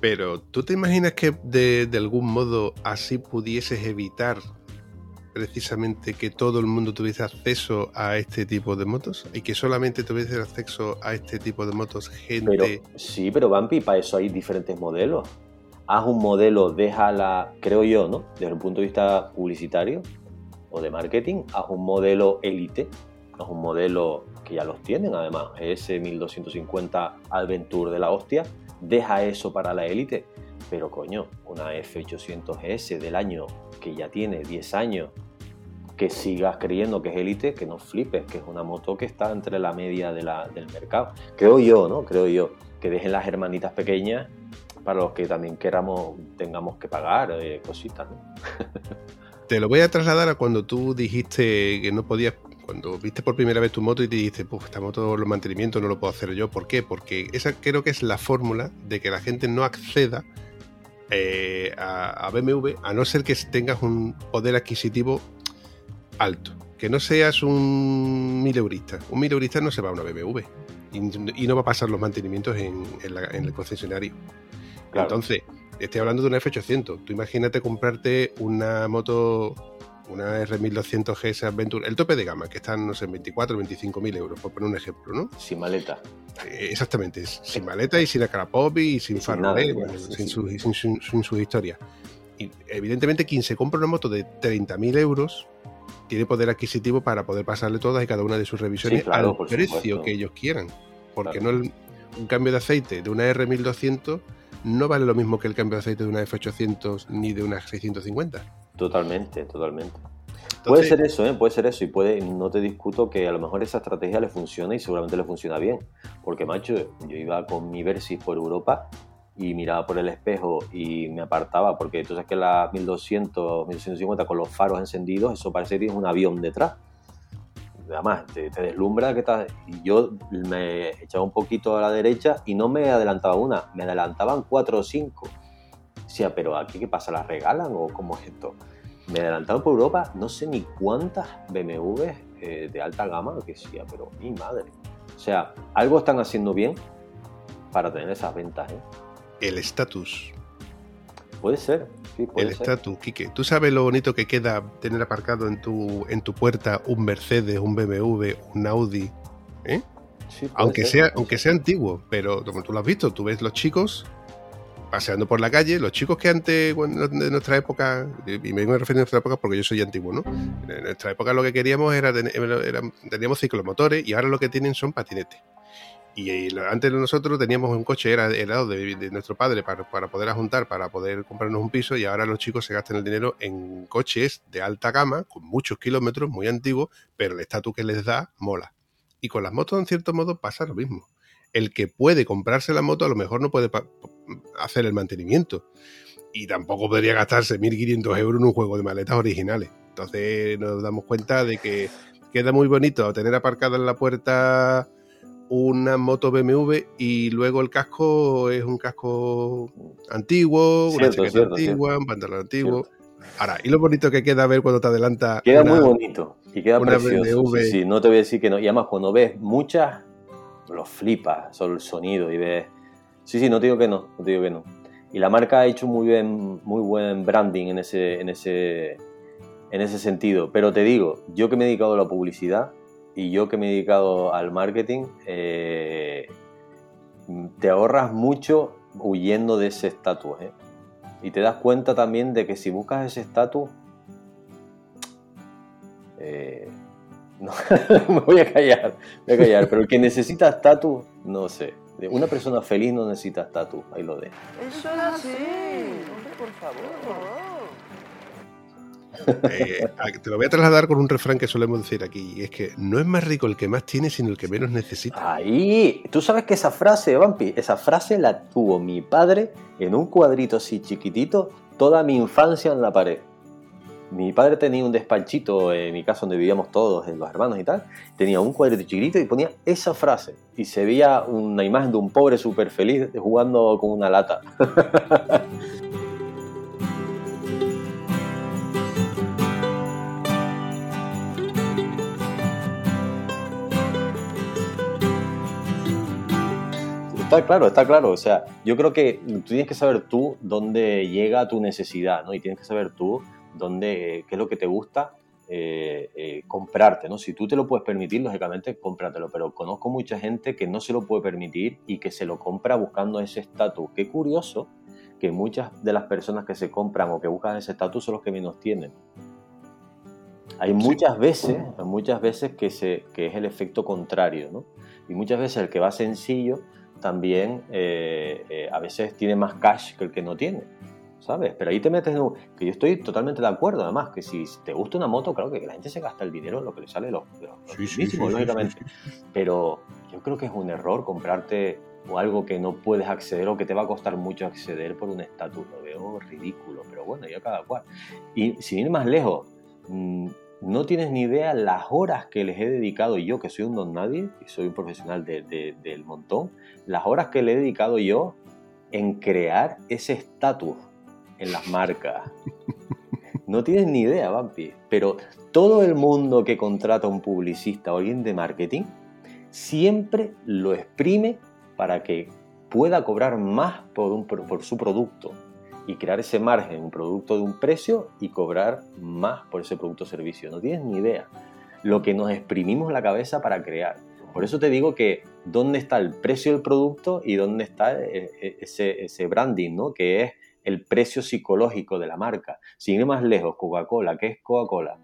Pero, ¿tú te imaginas que de algún modo así pudieses evitar precisamente que todo el mundo tuviese acceso a este tipo de motos y que solamente tuviese acceso a este tipo de motos gente. sí, pero Vampi, para eso hay diferentes modelos. Haz un modelo, déjala, creo yo, ¿no? Desde el punto de vista publicitario o de marketing, haz un modelo élite, haz un modelo que ya los tienen además, ese 1250 Adventure de la hostia, deja eso para la élite. Pero coño, una F800S del año que ya tiene 10 años, que sigas creyendo que es élite, que no flipes, que es una moto que está entre la media de del mercado. Creo yo, ¿no? Creo yo, que dejen las hermanitas pequeñas para los que también queramos, tengamos que pagar eh, cositas, ¿no? Te lo voy a trasladar a cuando tú dijiste que no podías cuando viste por primera vez tu moto y te dijiste, pues esta moto, los mantenimientos no lo puedo hacer yo. ¿Por qué? Porque esa creo que es la fórmula de que la gente no acceda eh, a, BMW, a no ser que tengas un poder adquisitivo alto. Que no seas un mileurista. Un mileurista no se va a una BMW y, no va a pasar los mantenimientos en, el concesionario. Entonces, estoy hablando de una F800. Tú imagínate comprarte una moto una R1200 GS Adventure, el tope de gama, que están, no sé, 24 o 25 mil euros, por poner un ejemplo, ¿no? Sin maleta. Eh, exactamente, sin maleta y sin acarapop y sin, faro, ¿eh? sin, su, sin, su, historia. Y evidentemente quien se compra una moto de 30.000 euros tiene poder adquisitivo para poder pasarle todas y cada una de sus revisiones al precio que ellos quieran. Porque no un cambio de aceite de una R1200 no vale lo mismo que el cambio de aceite de una F800 ni de una 650. Totalmente, totalmente. puede ser eso, ¿eh? puede ser eso y puede, no te discuto que a lo mejor esa estrategia le funciona y seguramente le funciona bien, porque macho, yo iba con mi Versys por Europa y miraba por el espejo y me apartaba, porque tú sabes que la 1200, 1250 con los faros encendidos, eso parece que tienes un avión detrás. Además, te, deslumbra que estás... Y yo me echaba un poquito a la derecha y no me adelantaba una, me adelantaban cuatro o cinco. Decía, pero aquí qué pasa, ¿las regalan o cómo es esto? Me adelantaron por Europa, no sé ni cuántas BMW eh, de alta gama, que decía, pero mi madre. O sea, algo están haciendo bien para tener esas ventas, ¿eh? El estatus. Puede ser, el estatus, Quique. ¿Tú sabes lo bonito que queda tener aparcado en tu, en tu puerta un Mercedes, un BMW, un Audi? ¿eh? aunque, sea, aunque sea antiguo, pero como tú lo has visto, tú ves los chicos paseando por la calle, los chicos que antes, de nuestra época, y me refiero a nuestra época porque yo soy antiguo, ¿no? En nuestra época lo que queríamos era, era teníamos ciclomotores y ahora lo que tienen son patinetes. Y, antes de nosotros teníamos un coche, era helado de, de nuestro padre para, para poder juntar, para poder comprarnos un piso, y ahora los chicos se gastan el dinero en coches de alta gama, con muchos kilómetros, muy antiguos, pero el estatus que les da mola. Y con las motos, en cierto modo, pasa lo mismo. El que puede comprarse la moto a lo mejor no puede hacer el mantenimiento. Y tampoco podría gastarse 1.500 euros en un juego de maletas originales. Entonces nos damos cuenta de que queda muy bonito tener aparcada en la puerta una moto BMW y luego el casco es un casco antiguo, una chaqueta antigua, un pantalón antiguo. Ahora, y lo bonito que queda ver cuando te adelanta. Queda muy bonito y queda precioso. Sí, no te voy a decir que no. Y además, cuando ves muchas, lo flipas, solo el sonido y ves. Sí, sí, no te digo que no, no te digo que no. Y la marca ha hecho muy bien, muy buen branding en ese, en ese, en ese sentido. Pero te digo, yo que me he dedicado a la publicidad, y yo que me he dedicado al marketing, eh, te ahorras mucho huyendo de ese estatus. ¿eh? Y te das cuenta también de que si buscas ese estatus, eh, me voy a callar, voy a callar, pero el que necesita estatus, no sé. Una persona feliz no necesita estatus, ahí lo dejo. Eso es así. Hombre, por favor. Eh, te lo voy a trasladar con un refrán que solemos decir aquí, y es que no es más rico el que más tiene, sino el que menos necesita. Ahí, tú sabes que esa frase, Vampi, esa frase la tuvo mi padre en un cuadrito así chiquitito toda mi infancia en la pared. Mi padre tenía un despachito en mi casa donde vivíamos todos, los hermanos y tal. Tenía un cuadrito chiquitito y ponía esa frase. Y se veía una imagen de un pobre súper feliz jugando con una lata. Está claro, está claro. O sea, yo creo que tú tienes que saber tú dónde llega tu necesidad, ¿no? Y tienes que saber tú dónde, qué es lo que te gusta eh, eh, comprarte, ¿no? Si tú te lo puedes permitir, lógicamente, cómpratelo. Pero conozco mucha gente que no se lo puede permitir y que se lo compra buscando ese estatus. Qué curioso que muchas de las personas que se compran o que buscan ese estatus son los que menos tienen. Hay muchas veces, muchas veces que, se, que es el efecto contrario, ¿no? Y muchas veces el que va sencillo también eh, eh, a veces tiene más cash que el que no tiene, ¿sabes? Pero ahí te metes en un... que yo estoy totalmente de acuerdo, además, que si te gusta una moto, claro que la gente se gasta el dinero en lo que le sale los, los lógicamente. Pero yo creo que es un error comprarte o algo que no puedes acceder o que te va a costar mucho acceder por un estatus. Lo veo ridículo, pero bueno, ya cada cual. Y sin ir más lejos, mm, no tienes ni idea las horas que les he dedicado yo, que soy un don nadie y soy un profesional del montón, las horas que le he dedicado yo en crear ese estatus en las marcas. No tienes ni idea, Vampi. Pero todo el mundo que contrata a un publicista o alguien de marketing siempre lo exprime para que pueda cobrar más por, su producto y crear ese margen, un producto de un precio y cobrar más por ese producto o servicio. No tienes ni idea lo que nos exprimimos la cabeza para crear. Por eso te digo que dónde está el precio del producto y dónde está e, e, ese, ese branding, ¿no? que es el precio psicológico de la marca. Sin ir más lejos, Coca-Cola, ¿qué es Coca-Cola?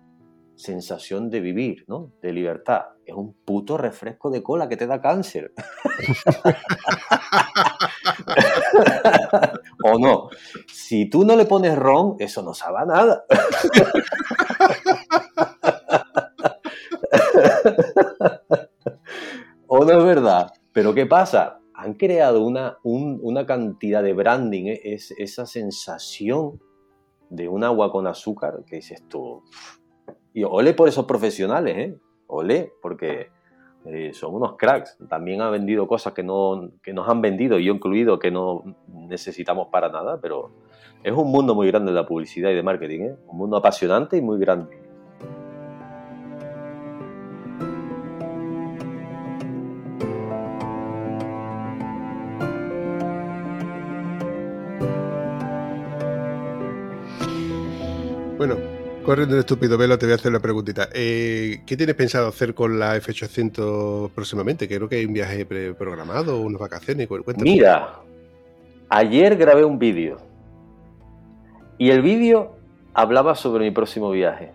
Sensación de vivir, ¿no? De libertad. Es un puto refresco de cola que te da cáncer. o no. Si tú no le pones ron, eso no sabe a nada. o no es verdad. Pero ¿qué pasa? Han creado una, una cantidad de branding, ¿eh? es, esa sensación de un agua con azúcar que dices tú. Y ole por esos profesionales, ¿eh? Ole, porque eh, son unos cracks. También han vendido cosas que, no, que nos han vendido, yo incluido, que no necesitamos para nada, pero es un mundo muy grande de la publicidad y de marketing, ¿eh? un mundo apasionante y muy grande. Corriendo estúpido velo, te voy a hacer una preguntita. Eh, ¿Qué tienes pensado hacer con la F800 próximamente? Creo que hay un viaje programado, unas vacaciones. Cuéntame. Mira, ayer grabé un vídeo y el vídeo hablaba sobre mi próximo viaje.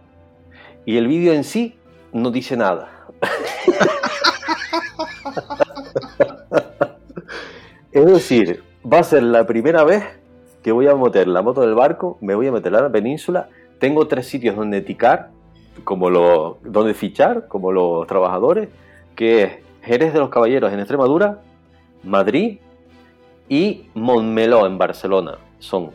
Y el vídeo en sí no dice nada. es decir, va a ser la primera vez que voy a meter la moto del barco, me voy a meter a la península tengo tres sitios donde ticar, como lo, donde fichar, como los trabajadores, que es Jerez de los Caballeros en Extremadura, Madrid y Montmeló en Barcelona. Son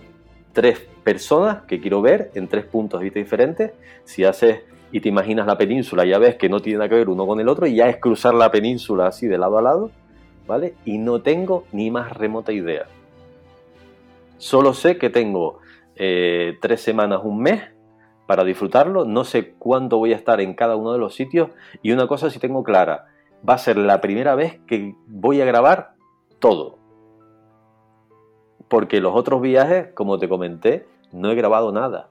tres personas que quiero ver en tres puntos de diferentes. Si haces y te imaginas la península, ya ves que no tiene nada que ver uno con el otro y ya es cruzar la península así de lado a lado, ¿vale? Y no tengo ni más remota idea. Solo sé que tengo eh, tres semanas, un mes para disfrutarlo. No sé cuánto voy a estar en cada uno de los sitios. Y una cosa sí tengo clara, va a ser la primera vez que voy a grabar todo. Porque los otros viajes, como te comenté, no he grabado nada.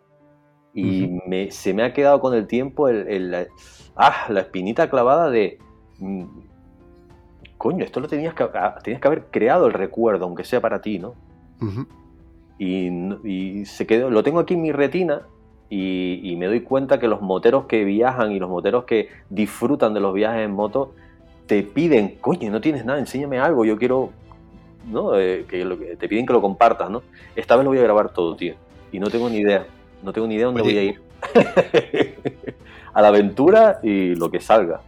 Y se me ha quedado con el tiempo el, ah, la espinita clavada de... Mm, coño, esto lo tenías que, ah, tenías que haber creado el recuerdo, aunque sea para ti, ¿no? Y, y se quedó, lo tengo aquí en mi retina y, y me doy cuenta que los moteros que viajan y los moteros que disfrutan de los viajes en moto te piden, coño, no tienes nada, enséñame algo, yo quiero, ¿no? Eh, que lo te piden que lo compartas, ¿no? Esta vez lo voy a grabar todo, tío, y no tengo ni idea, no tengo ni idea dónde Oye. voy a ir. a la aventura y lo que salga.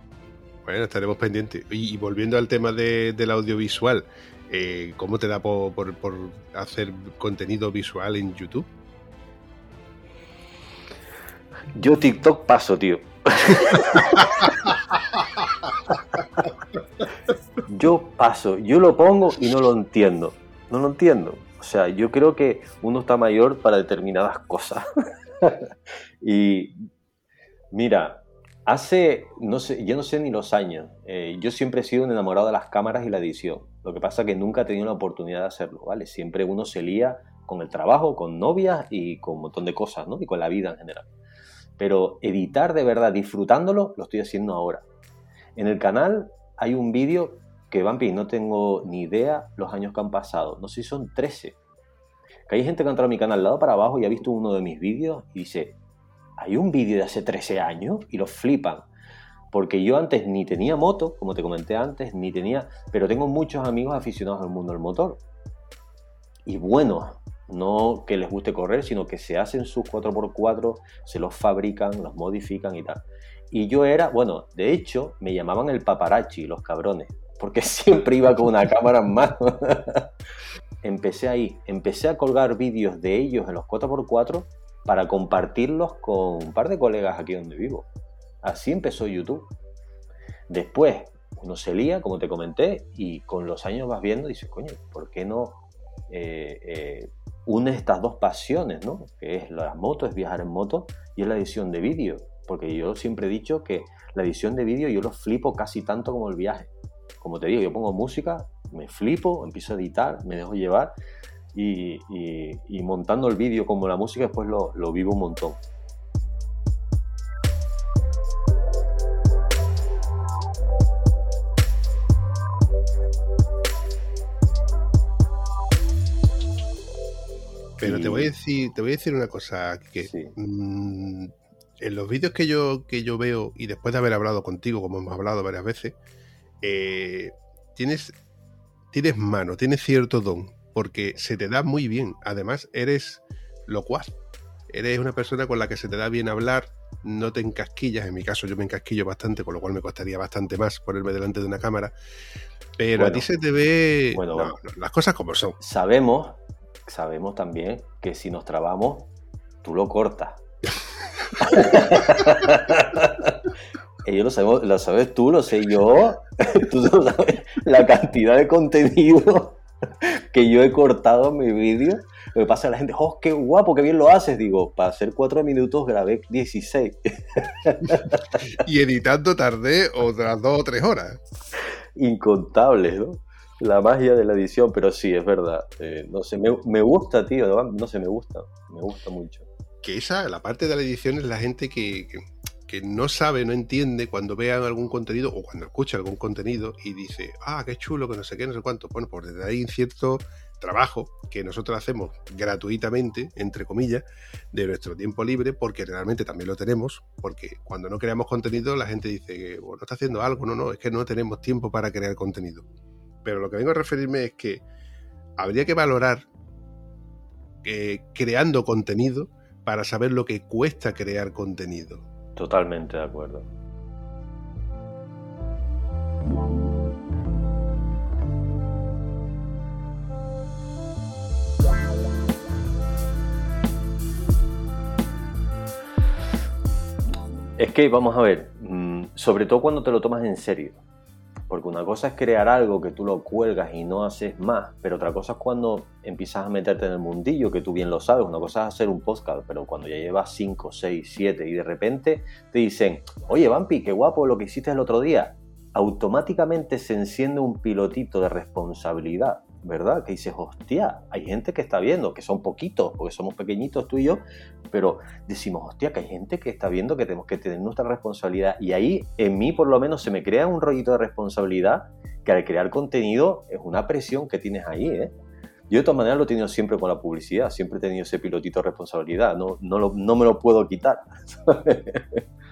Bueno, estaremos pendientes. Y, y volviendo al tema de- del audiovisual, eh, ¿cómo te da por, por- por hacer contenido visual en YouTube? Yo TikTok paso, tío. yo paso, yo lo pongo y no lo entiendo. No lo entiendo. O sea, yo creo que uno está mayor para determinadas cosas. y mira, hace, no sé, yo no sé ni los años. eh, yo siempre he sido un enamorado de las cámaras y la edición. Lo que pasa es que nunca he tenido la oportunidad de hacerlo, ¿vale? Siempre uno se lía con el trabajo, con novias y con un montón de cosas, ¿no? Y con la vida en general pero editar de verdad, disfrutándolo, lo estoy haciendo ahora. En el canal hay un vídeo que, Vampi, no tengo ni idea los años que han pasado. No sé si son 13. Que hay gente que ha entrado a mi canal al lado para abajo y ha visto uno de mis vídeos y dice, hay un vídeo de hace 13 años y lo flipan. Porque yo antes ni tenía moto, como te comenté antes, ni tenía, pero tengo muchos amigos aficionados al mundo del motor. Y buenos, no que les guste correr, sino que se hacen sus 4x4, se los fabrican, los modifican y tal. Y yo era, bueno, de hecho, me llamaban el paparazzi, los cabrones, porque siempre iba con una cámara en mano. empecé ahí, empecé a colgar vídeos de ellos en los 4x4 para compartirlos con un par de colegas aquí donde vivo. Así empezó YouTube. Después, uno se lía, como te comenté, y con los años vas viendo dices, coño, ¿por qué no eh, eh, une estas dos pasiones, ¿no? Que es la moto, es viajar en moto, y es la edición de vídeo. Porque yo siempre he dicho que la edición de vídeo yo lo flipo casi tanto como el viaje. Como te digo, yo pongo música, me flipo, empiezo a editar, me dejo llevar, y montando el vídeo como la música, después lo, lo vivo un montón. Pero Y- te voy a decir, te voy a decir una cosa, que Sí. mm, en los vídeos que yo, que yo veo, y después de haber hablado contigo, como hemos hablado varias veces, eh, tienes, tienes mano, tienes cierto don, porque se te da muy bien. Además, eres locuaz. Eres una persona con la que se te da bien hablar, no te encasquillas. En mi caso, yo me encasquillo bastante, con lo cual me costaría bastante más ponerme delante de una cámara. Pero a ti se te ve Bueno, no, bueno. no, las cosas como son. Sabemos, sabemos también que si nos trabamos, tú lo cortas. Ellos lo sabemos, lo sabes tú, lo sé yo. tú sabes la cantidad de contenido que yo he cortado en mi vídeo. Me pasa a la gente, oh, qué guapo, qué bien lo haces. Digo, para hacer cuatro minutos grabé 16. Y editando tardé otras dos o tres horas. Incontables, ¿no? La magia de la edición, pero sí, es verdad. Eh, no sé, me, gusta, tío. No, sé, me gusta. Me gusta mucho. Que esa, la parte de la edición es la gente que, que, no sabe, no entiende cuando vean algún contenido o cuando escucha algún contenido y dice, ah, qué chulo, que no sé qué, no sé cuánto. Bueno, pues desde ahí cierto trabajo que nosotros hacemos gratuitamente, entre comillas, de nuestro tiempo libre, porque realmente también lo tenemos, porque cuando no creamos contenido la gente dice bueno, está haciendo algo, no, no, es que no tenemos tiempo para crear contenido. Pero lo que vengo a referirme es que habría que valorar eh, creando contenido para saber lo que cuesta crear contenido. Totalmente de acuerdo. Es que, vamos a ver, mm, sobre todo cuando te lo tomas en serio. Porque una cosa es crear algo que tú lo cuelgas y no haces más, pero otra cosa es cuando empiezas a meterte en el mundillo, que tú bien lo sabes. Una cosa es hacer un podcast, pero cuando ya llevas 5, 6, 7 y de repente te dicen, oye, Vampi, qué guapo lo que hiciste el otro día, automáticamente se enciende un pilotito de responsabilidad ¿verdad? Que dices, hostia, hay gente que está viendo, que son poquitos, porque somos pequeñitos tú y yo, pero decimos, hostia, que hay gente que está viendo que tenemos que tener nuestra responsabilidad. Y ahí, en mí por lo menos, se me crea un rollito de responsabilidad que al crear contenido es una presión que tienes ahí, ¿eh? Yo de todas maneras lo he tenido siempre con la publicidad, siempre he tenido ese pilotito de responsabilidad, no, no, lo- no me lo puedo quitar.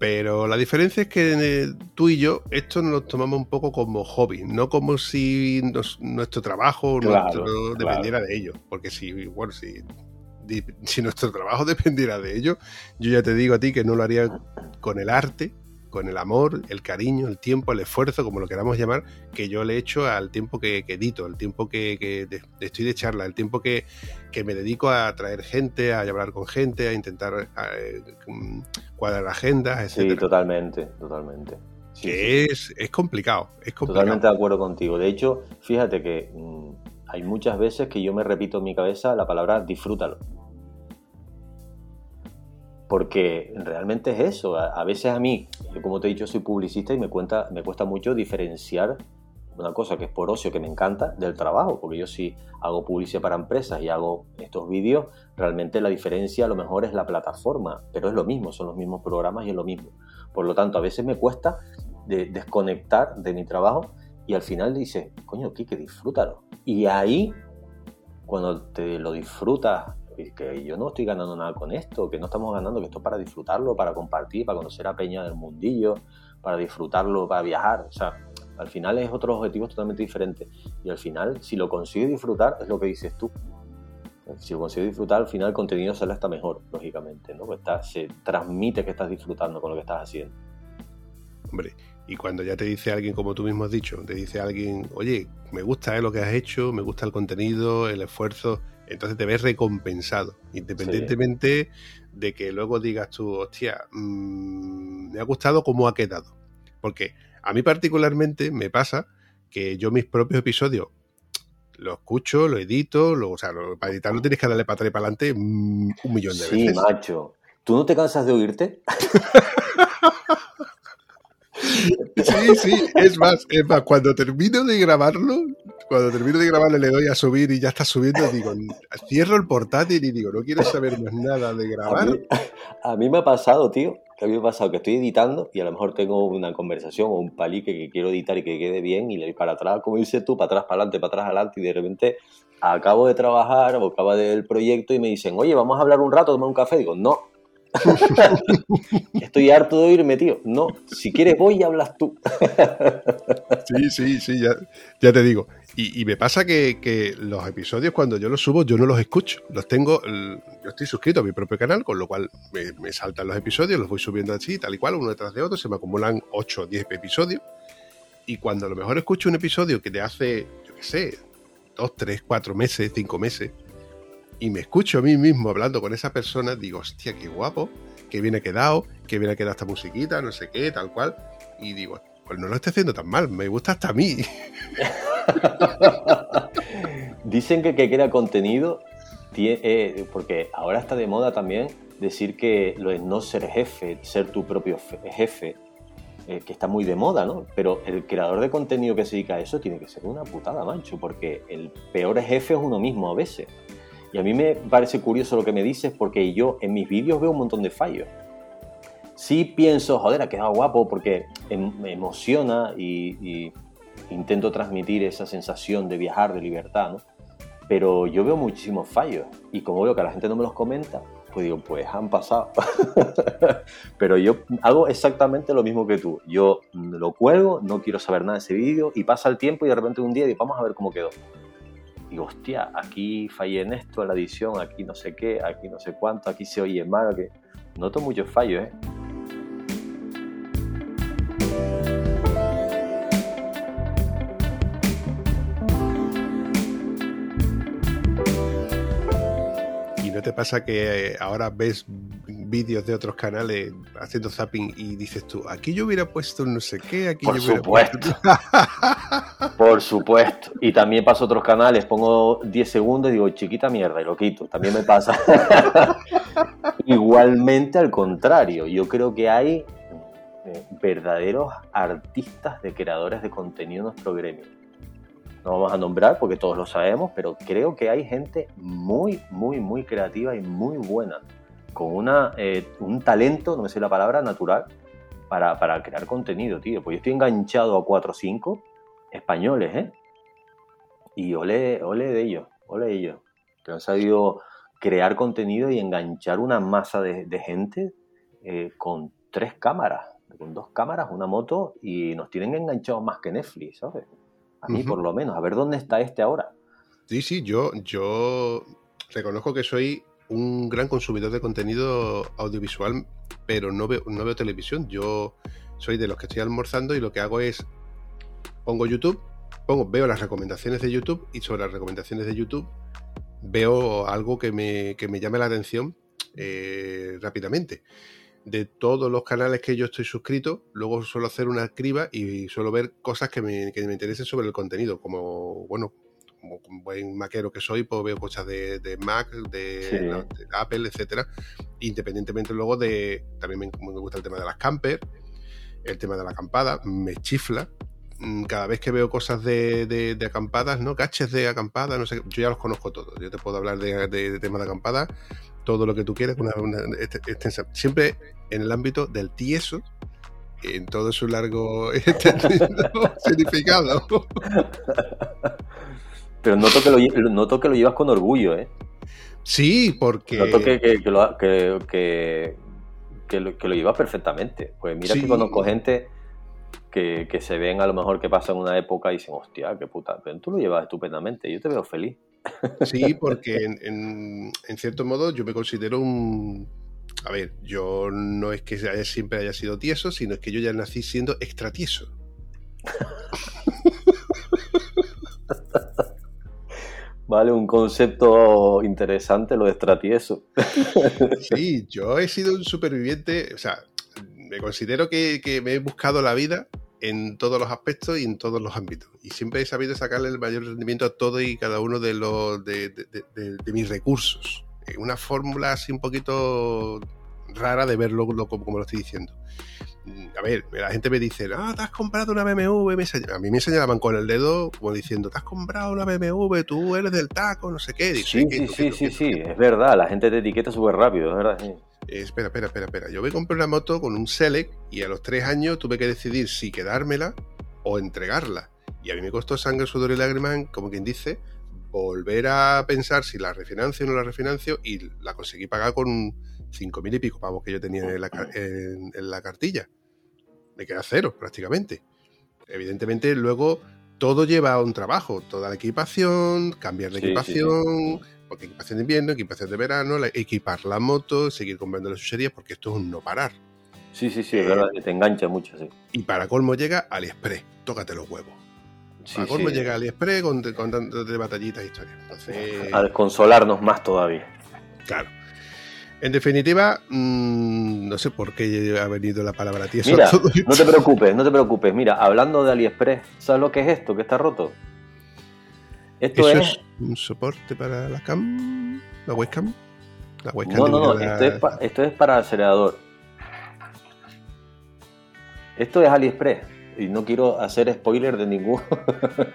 Pero la diferencia es que eh, tú y yo esto nos lo tomamos un poco como hobby, no como si nos- nuestro trabajo Claro, nuestro, claro. dependiera de ello. Porque si, bueno, si, si nuestro trabajo dependiera de ello, yo ya te digo a ti que no lo haría con el arte, con el amor, el cariño, el tiempo, el esfuerzo, como lo queramos llamar, que yo le echo al tiempo que, que edito, el tiempo que, que de- estoy de charla, el tiempo que, que me dedico a traer gente, a hablar con gente, a intentar mm, cuadrar agendas, Sí, etcétera totalmente, totalmente. Sí, sí. es, es complicado, es complicado. Totalmente de acuerdo contigo. De hecho, fíjate que mm, hay muchas veces que yo me repito en mi cabeza la palabra disfrútalo. Porque realmente es eso. A, a veces a mí, yo como te he dicho, soy publicista y me, cuenta, me cuesta mucho diferenciar una cosa que es por ocio, que me encanta, del trabajo. Porque yo si hago publicidad para empresas y hago estos vídeos, realmente la diferencia a lo mejor es la plataforma. Pero es lo mismo, son los mismos programas y es lo mismo. Por lo tanto, a veces me cuesta de desconectar de mi trabajo y al final dices, coño, Kike, disfrútalo. Y ahí, cuando te lo disfrutas, que yo no estoy ganando nada con esto, que no estamos ganando, que esto es para disfrutarlo, para compartir, para conocer a Peña del mundillo, para disfrutarlo, para viajar. O sea, al final es otros objetivos totalmente diferentes. Y al final, si lo consigues disfrutar, es lo que dices tú. Si lo consigues disfrutar, al final el contenido sale hasta mejor, lógicamente, ¿no? Está- se transmite que estás disfrutando con lo que estás haciendo. Hombre, y cuando ya te dice alguien, como tú mismo has dicho, te dice alguien, oye, me gusta eh, lo que has hecho, me gusta el contenido, el esfuerzo, entonces te ves recompensado, independientemente de que luego digas tú, hostia, mm, me ha gustado cómo ha quedado. Porque a mí particularmente me pasa que yo mis propios episodios lo escucho, lo edito, lo, o sea, lo- para editarlo tienes que darle para atrás y para adelante mm, un millón de Sí, veces. macho. ¿Tú no te cansas de oírte? Sí, sí, es más, es más, cuando termino de grabarlo, cuando termino de grabarlo le doy a subir y ya está subiendo, digo, cierro el portátil y digo, no quiero saber más nada de grabar. a mí me ha pasado, tío, que a mí me ha pasado que estoy editando y a lo mejor tengo una conversación o un palique que quiero editar y que quede bien y le doy para atrás, como dices tú, para atrás, para adelante, para atrás, adelante y de repente acabo de trabajar o acaba del proyecto y me dicen, oye, vamos a hablar un rato, tomar un café. Digo, no. Estoy harto de oírme, tío. No, si quieres voy y hablas tú. Sí, sí, sí, ya, te digo. Y, me pasa que, los episodios cuando yo los subo, yo no los escucho. Los tengo, yo estoy suscrito a mi propio canal, con lo cual me, me saltan los episodios, los voy subiendo así, tal y cual, uno detrás de otro, se me acumulan 8 o 10 episodios. Y cuando a lo mejor escucho un episodio que te hace, yo qué sé, 2, 3, 4 meses, 5 meses, y me escucho a mí mismo hablando con esa persona, digo, hostia, qué guapo, que bien ha quedado, que bien ha quedado esta musiquita, no sé qué, tal cual. Y digo, pues no lo estoy haciendo tan mal, me gusta hasta a mí. Dicen que que crea contenido, eh, porque ahora está de moda también decir que lo es no ser jefe, ser tu propio fe- jefe, eh, que está muy de moda, ¿no? Pero el creador de contenido que se dedica a eso tiene que ser una putada, mancho, porque el peor jefe es uno mismo a veces. Y a mí me parece curioso lo que me dices porque yo en mis vídeos veo un montón de fallos. Sí pienso, joder, ha quedado guapo porque em- me emociona y, y intento transmitir esa sensación de viajar, de libertad, ¿no? Pero yo veo muchísimos fallos y como veo que la gente no me los comenta, pues digo, pues han pasado. Pero yo hago exactamente lo mismo que tú. Yo lo cuelgo, no quiero saber nada de ese vídeo y pasa el tiempo y de repente un día digo, vamos a ver cómo quedó. Digo, hostia, aquí fallé en esto, en la edición, aquí no sé qué, aquí no sé cuánto, aquí se oye mal, que noto muchos fallos, ¿eh? ¿Y no te pasa que eh, ahora ves vídeos de otros canales haciendo zapping y dices tú, aquí yo hubiera puesto no sé qué, aquí Por yo hubiera supuesto. puesto... Por supuesto. Y también paso a otros canales, pongo 10 segundos y digo, chiquita mierda, y lo quito. También me pasa. Igualmente al contrario, yo creo que hay eh, verdaderos artistas de creadores de contenido en nuestro gremio. no vamos a nombrar porque todos lo sabemos, pero creo que hay gente muy, muy, muy creativa y muy buena, con una, eh, un talento, no me sé la palabra, natural, para, para crear contenido, tío. Pues yo estoy enganchado a 4 o 5 españoles, ¿eh? Y ole, ole de ellos, ole de ellos, que han sabido crear contenido y enganchar una masa de, de gente eh, con tres cámaras, con dos cámaras, una moto, y nos tienen enganchados más que Netflix, ¿sabes? A mí, Ujú. por lo menos. A ver dónde está este ahora. Sí, sí, yo, yo reconozco que soy un gran consumidor de contenido audiovisual, pero no veo, no veo televisión. Yo soy de los que estoy almorzando y lo que hago es pongo YouTube, pongo, veo las recomendaciones de YouTube y sobre las recomendaciones de YouTube veo algo que me, que me llame la atención eh, rápidamente. De todos los canales que yo estoy suscrito, luego suelo hacer una criba y suelo ver cosas que me, que me interesen sobre el contenido, como, bueno, como buen maquero que soy, pues veo cosas de, de Mac, de, Sí. de Apple, etcétera. Independientemente luego de. También me, me gusta el tema de las camper, el tema de la acampada, me chifla. Mm, Cada vez que veo cosas de, acampadas, ¿no? Caches de acampada, no sé, yo ya los conozco todos. Yo te puedo hablar de, temas de acampada, todo lo que tú quieras, una, una este- extensa. Siempre en el ámbito del tieso, en todo su largo significado. Pero noto que lo, noto que lo llevas con orgullo, ¿eh? Sí, porque. Noto que, que, que lo, que, lo, que lo llevas perfectamente. Pues mira Sí. que conozco gente que, que se ven a lo mejor que pasan una época y dicen, hostia, qué puta. Pero tú lo llevas estupendamente. Yo te veo feliz. Sí, porque en, en- en cierto modo yo me considero un... A ver, yo no es que siempre haya sido tieso, sino es que yo ya nací siendo extra Vale, un concepto interesante lo de estratieso. Sí, yo he sido un superviviente, o sea, me considero que, que me he buscado la vida en todos los aspectos y en todos los ámbitos. Y siempre he sabido sacarle el mayor rendimiento a todo y cada uno de los de, de- mis recursos. Una fórmula así un poquito rara de verlo lo- como, como lo estoy diciendo. Mm, A ver, la gente me dice, ah, te has comprado una BMW. A mí me señalaban con el dedo como diciendo, te has comprado una BMW, tú eres del taco, no sé qué. Sí, sí, sí, sí, sí, es verdad. La gente te etiqueta súper rápido, es verdad. sí. Eh, espera, espera, espera, espera. Yo me compré una moto con un Select y a los tres años tuve que decidir si quedármela o entregarla. Y a mí me costó sangre, sudor y lágrimas, como quien dice, volver a pensar si la refinancio o no la refinancio y la conseguí pagar con cinco mil y pico pavos que yo tenía en la, en- en la cartilla. Me queda cero, prácticamente. Evidentemente, luego todo lleva a un trabajo, toda la equipación, cambiar de Sí, sí, sí. equipación, porque equipación de invierno, equipación de verano, la- equipar la moto, seguir comprando las chucherías, porque esto es un no parar. Sí, sí, sí, es verdad que te engancha mucho, sí. Y para colmo llega AliExpress, tócate los huevos. Para colmo llega AliExpress con, con tantas de batallitas e historias. Entonces, A desconsolarnos más todavía. claro. En definitiva, mm, no sé por qué ha venido la palabra tieso. a Mira, todo no te preocupes, no te preocupes. Mira, hablando de AliExpress, ¿sabes lo que es esto? Que está roto. Esto ¿Eso es... es un soporte para la cam? ¿La webcam? La webcam No, no, no, la- esto es, pa- esto es para acelerador. Esto es AliExpress. Y no quiero hacer spoiler de ninguno. Pero,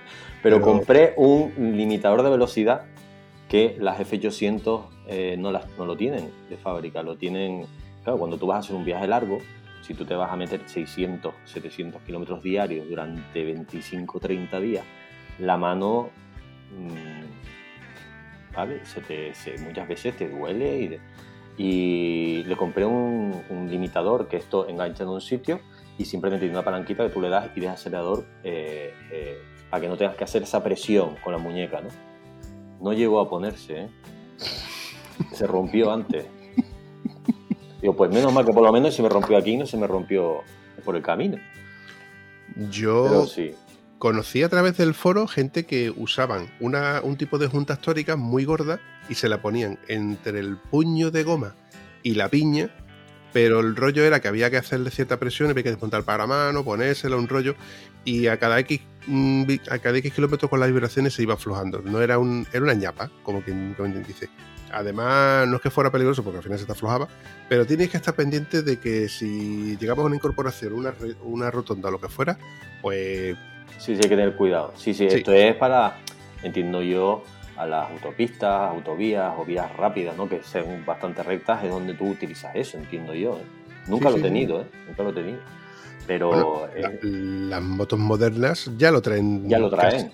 Pero- compré un limitador de velocidad que las F800 eh, no, las, no lo tienen de fábrica. Lo tienen. Claro, cuando tú vas a hacer un viaje largo, si tú te vas a meter 600, 700 kilómetros diarios durante 25, 30 días, la mano. mm, ¿Vale? Se te, se- muchas veces te duele y, le compré un, limitador que esto engancha en un sitio y simplemente tiene una palanquita que tú le das y dejas acelerador eh, eh, para que no tengas que hacer esa presión con la muñeca. No llegó a ponerse, ¿eh? Se rompió antes. Digo, pues menos mal que por lo menos se me rompió aquí no se me rompió por el camino. Yo sí. conocí a través del foro gente que usaban una, un tipo de junta histórica muy gorda y se la ponían entre el puño de goma y la piña, pero el rollo era que había que hacerle cierta presión, había que desmontar para mano, ponérsela, un rollo, y a cada X, mm, a cada X kilómetros con las vibraciones se iba aflojando. No era, un, era una ñapa, como quien, como quien dice. Además, no es que fuera peligroso porque al final se te aflojaba, pero tienes que estar pendiente de que si llegamos a una incorporación, una, una rotonda o lo que fuera, pues Sí, sí, hay que tener cuidado. Sí, sí, Sí. esto es para, entiendo yo, a las autopistas, autovías o vías rápidas, ¿no? Que sean bastante rectas, es donde tú utilizas eso, entiendo yo. ¿eh? Nunca Sí, lo he sí, tenido, ¿eh? Nunca lo he tenido. Pero Bueno, eh, la- las motos modernas ya lo traen. ya lo traen.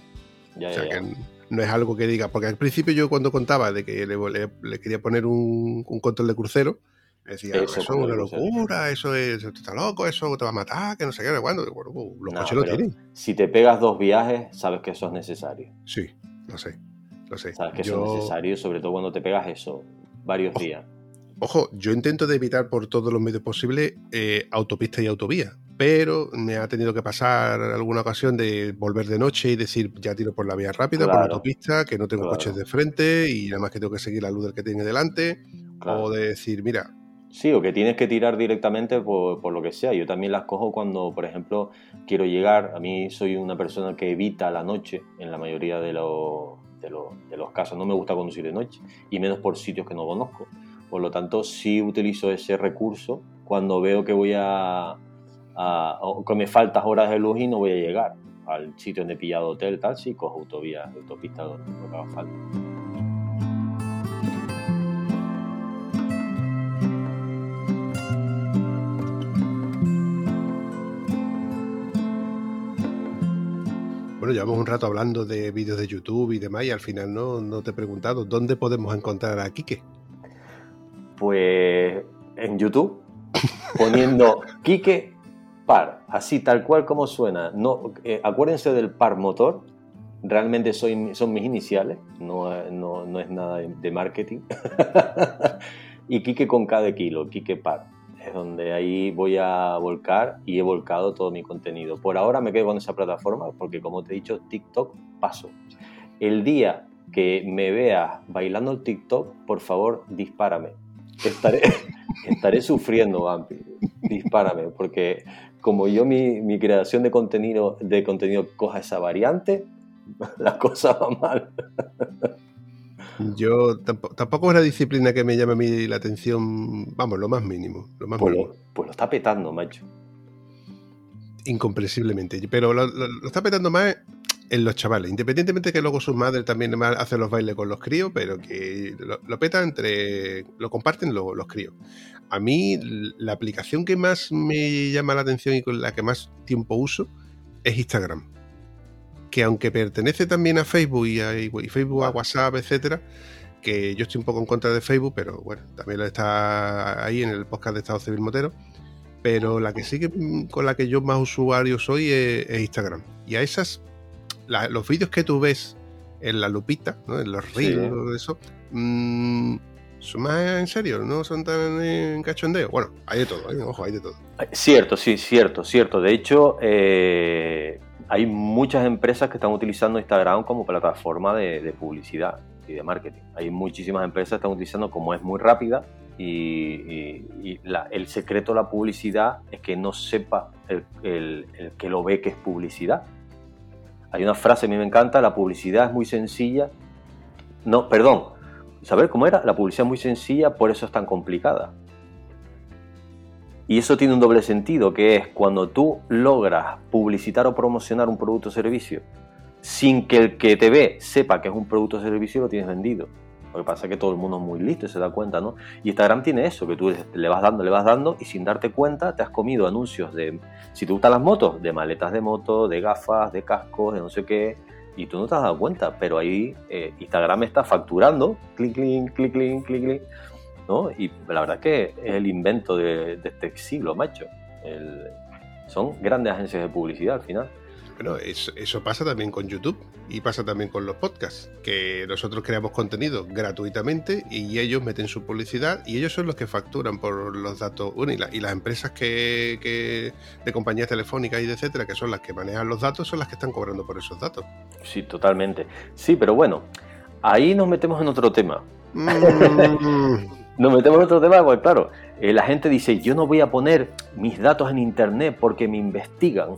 Ya, O sea, ya, ya. que no es algo que diga, porque al principio yo cuando contaba de que le, le- le quería poner un, un control de crucero, decía, Eso, es una locura, eso es, esto está loco, eso te va a matar, que no sé qué, cuándo. Bueno, uh, los No, coches lo tienen. Si te pegas dos viajes, sabes que eso es necesario. Sí, lo sé, lo sé. Sabes que eso es necesario, sobre todo cuando te pegas eso, varios Ojo. días. Ojo, yo intento de evitar por todos los medios posibles eh, autopista y autovía, pero me ha tenido que pasar alguna ocasión de volver de noche y decir, ya tiro por la vía rápida, por la autopista, que no tengo Claro. coches de frente y nada más que tengo que seguir la luz del que tiene delante, Claro. o de decir, mira, Sí, o que tienes que tirar directamente por, por lo que sea. Yo también las cojo cuando, por ejemplo, quiero llegar. A mí soy una persona que evita la noche en la mayoría de, los- de, los- de los casos. No me gusta conducir de noche y menos por sitios que no conozco. Por lo tanto, sí utilizo ese recurso cuando veo que voy a, a- o que me faltan horas de luz y no voy a llegar al sitio donde he pillado hotel, tal, sí, cojo autovía, autopista, lo que haga falta. Bueno, llevamos un rato hablando de vídeos de YouTube y demás, y al final no, no te he preguntado dónde podemos encontrar a Quique. Pues en YouTube, poniendo Quique Par, así tal cual como suena. No, eh, acuérdense del par motor, realmente soy, son mis iniciales, no, no, no es nada de, de marketing. y Quique con cada kilo, Quique Par. Es donde ahí voy a volcar y he volcado todo mi contenido. Por ahora me quedo con esa plataforma porque como te he dicho, TikTok paso. El día que me veas bailando el TikTok, por favor, dispárame. Estaré, estaré sufriendo, Vampi. Dispárame, porque como yo mi, mi creación de contenido, de contenido coja esa variante, la cosa va mal. Yo tampoco, tampoco es una disciplina que me llame a mí la atención, vamos, lo más mínimo, lo más Pues mínimo, lo, pues lo está petando, macho. incomprensiblemente. Pero lo, lo- lo está petando más en los chavales, independientemente que luego sus madres también hacen los bailes con los críos, pero que lo, lo peta entre, lo comparten lo- los críos. A mí la aplicación que más me llama la atención y con la que más tiempo uso es Instagram. Que aunque pertenece también a Facebook y, a, y Facebook a WhatsApp, etcétera, que yo estoy un poco en contra de Facebook, pero bueno, también lo está ahí en el podcast de Estado Civil Motero. Pero la que sí que mm, con la que yo más usuario soy es, es Instagram. Y a esas, la- los vídeos que tú ves en la lupita, ¿no? en los Sí. reels, todo eso, mm, son más en serio, no son tan en cachondeo. Bueno, hay de todo, ¿eh? ojo, hay de todo. Cierto, sí, cierto, cierto. De hecho, eh, hay muchas empresas que están utilizando Instagram como plataforma de, de publicidad y de marketing. Hay muchísimas empresas que están utilizando como es muy rápida y, y- y la- el secreto de la publicidad es que no sepa el, el- el que lo ve que es publicidad. Hay una frase, a mí me encanta, la publicidad es muy sencilla. No, perdón, ¿saber cómo era? La publicidad es muy sencilla, por eso es tan complicada. Y eso tiene un doble sentido, que es cuando tú logras publicitar o promocionar un producto o servicio sin que el que te ve sepa que es un producto o servicio, lo tienes vendido. Lo que pasa es que todo el mundo es muy listo y se da cuenta, ¿no? Y Instagram tiene eso, que tú le vas dando, le vas dando y sin darte cuenta te has comido anuncios de, si te gustan las motos, de maletas de moto, de gafas, de cascos, de no sé qué, y tú no te has dado cuenta, pero ahí eh, Instagram está facturando, clic, clic, clic, clic, clic, clic, ¿no? Y la verdad que es el invento de, este siglo, macho. Son grandes agencias de publicidad al final. Bueno, eso, eso pasa también con YouTube y pasa también con los podcasts, que nosotros creamos contenido gratuitamente y ellos meten su publicidad y ellos son los que facturan por los datos. Bueno, y, la- y las empresas que, que- de compañías telefónicas y de etcétera, que son las que manejan los datos, son las que están cobrando por esos datos. Sí, totalmente. Sí, pero bueno, ahí nos metemos en otro tema. Mm, Nos metemos en otro tema, pues claro, eh, la gente dice, yo no voy a poner mis datos en internet porque me investigan.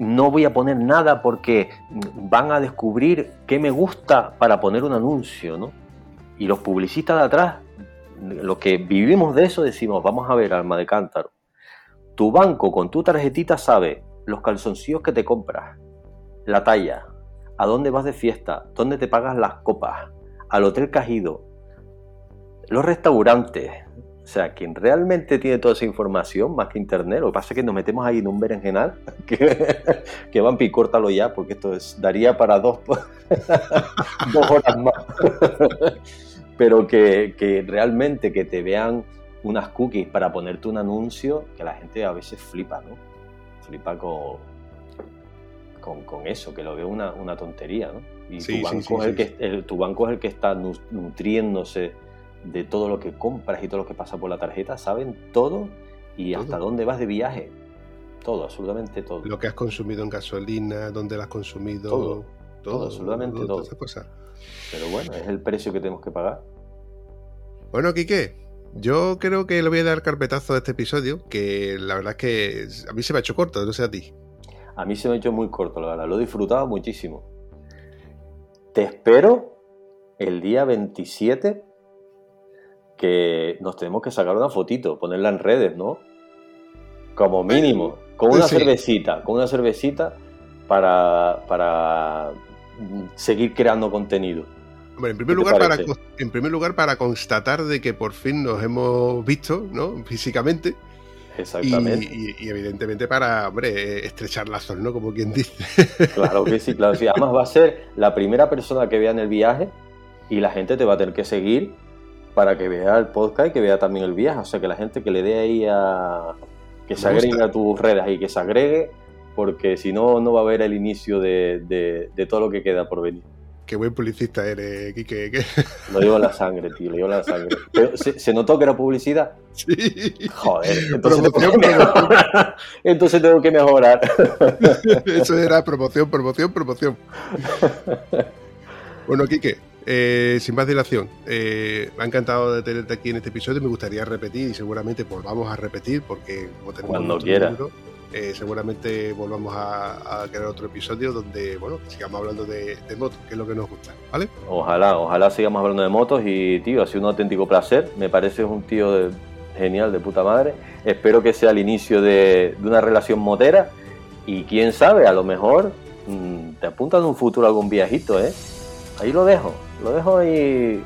No voy a poner nada porque van a descubrir qué me gusta para poner un anuncio, ¿no? Y los publicistas de atrás, los que vivimos de eso, decimos, vamos a ver, alma de cántaro. Tu banco con tu tarjetita sabe los calzoncillos que te compras, la talla, a dónde vas de fiesta, dónde te pagas las copas, al hotel que has ido, los restaurantes. O sea, quien realmente tiene toda esa información, más que internet, lo que pasa es que nos metemos ahí en un berenjenal, que, que Vampi, córtalo ya, porque esto es, daría para dos, dos horas más. Pero que, que realmente que te vean unas cookies para ponerte un anuncio, que la gente a veces flipa, ¿no? Flipa con, con, con eso, que lo ve una, una tontería, ¿no? Y Sí, tu, banco sí, es el que, el- tu banco es el que está nu- nutriéndose de todo lo que compras y todo lo que pasa por la tarjeta, saben todo y Todo. hasta dónde vas de viaje. Todo, absolutamente todo. Lo que has consumido en gasolina, dónde la has consumido. Todo, todo, absolutamente todo. todas cosas. Pero bueno, es el precio que tenemos que pagar. Bueno, Quique, yo creo que le voy a dar carpetazo a este episodio, que la verdad es que a mí se me ha hecho corto, no sé a ti. A mí se me ha hecho muy corto, la verdad. Lo he disfrutado muchísimo. Te espero el día 27 que nos tenemos que sacar una fotito, ponerla en redes, ¿no? Como mínimo, con una Sí. cervecita, con una cervecita para, para seguir creando contenido. Hombre, en primer, ¿Qué te lugar, para, parece? en primer lugar, para constatar de que por fin nos hemos visto, ¿no? Físicamente. Y, Exactamente. y- y evidentemente para, hombre, estrechar lazos, ¿no? Como quien dice. Claro que sí, claro que sí. Además va a ser la primera persona que vea en el viaje y la gente te va a tener que seguir para que vea el podcast y que vea también el viaje. O sea, que la gente que le dé ahí a... que se agregue a tus redes y que se agregue, porque si no, no va a haber el inicio de, de- de todo lo que queda por venir. Qué buen publicista eres, Quique. que- Lo llevo en la sangre, tío, lo llevo en la sangre. Pero se, se notó que era publicidad. Sí. Joder, entonces tengo Promoción, que mejorar. Entonces tengo que mejorar. Eso era promoción, promoción, promoción. Bueno, Quique, eh, sin más dilación, eh, me ha encantado de tenerte aquí en este episodio. Me gustaría repetir y seguramente volvamos a repetir porque como tenemos Cuando quiera. números, eh, seguramente volvamos a, a crear otro episodio donde, bueno, sigamos hablando de, de motos, que es lo que nos gusta, ¿vale? Ojalá, ojalá sigamos hablando de motos y, tío, ha sido un auténtico placer. Me parece un tío de- genial, de puta madre. Espero que sea el inicio de, de una relación motera y quién sabe, a lo mejor mm, te apuntan en un futuro algún viajito, ¿eh? Ahí lo dejo, lo dejo ahí.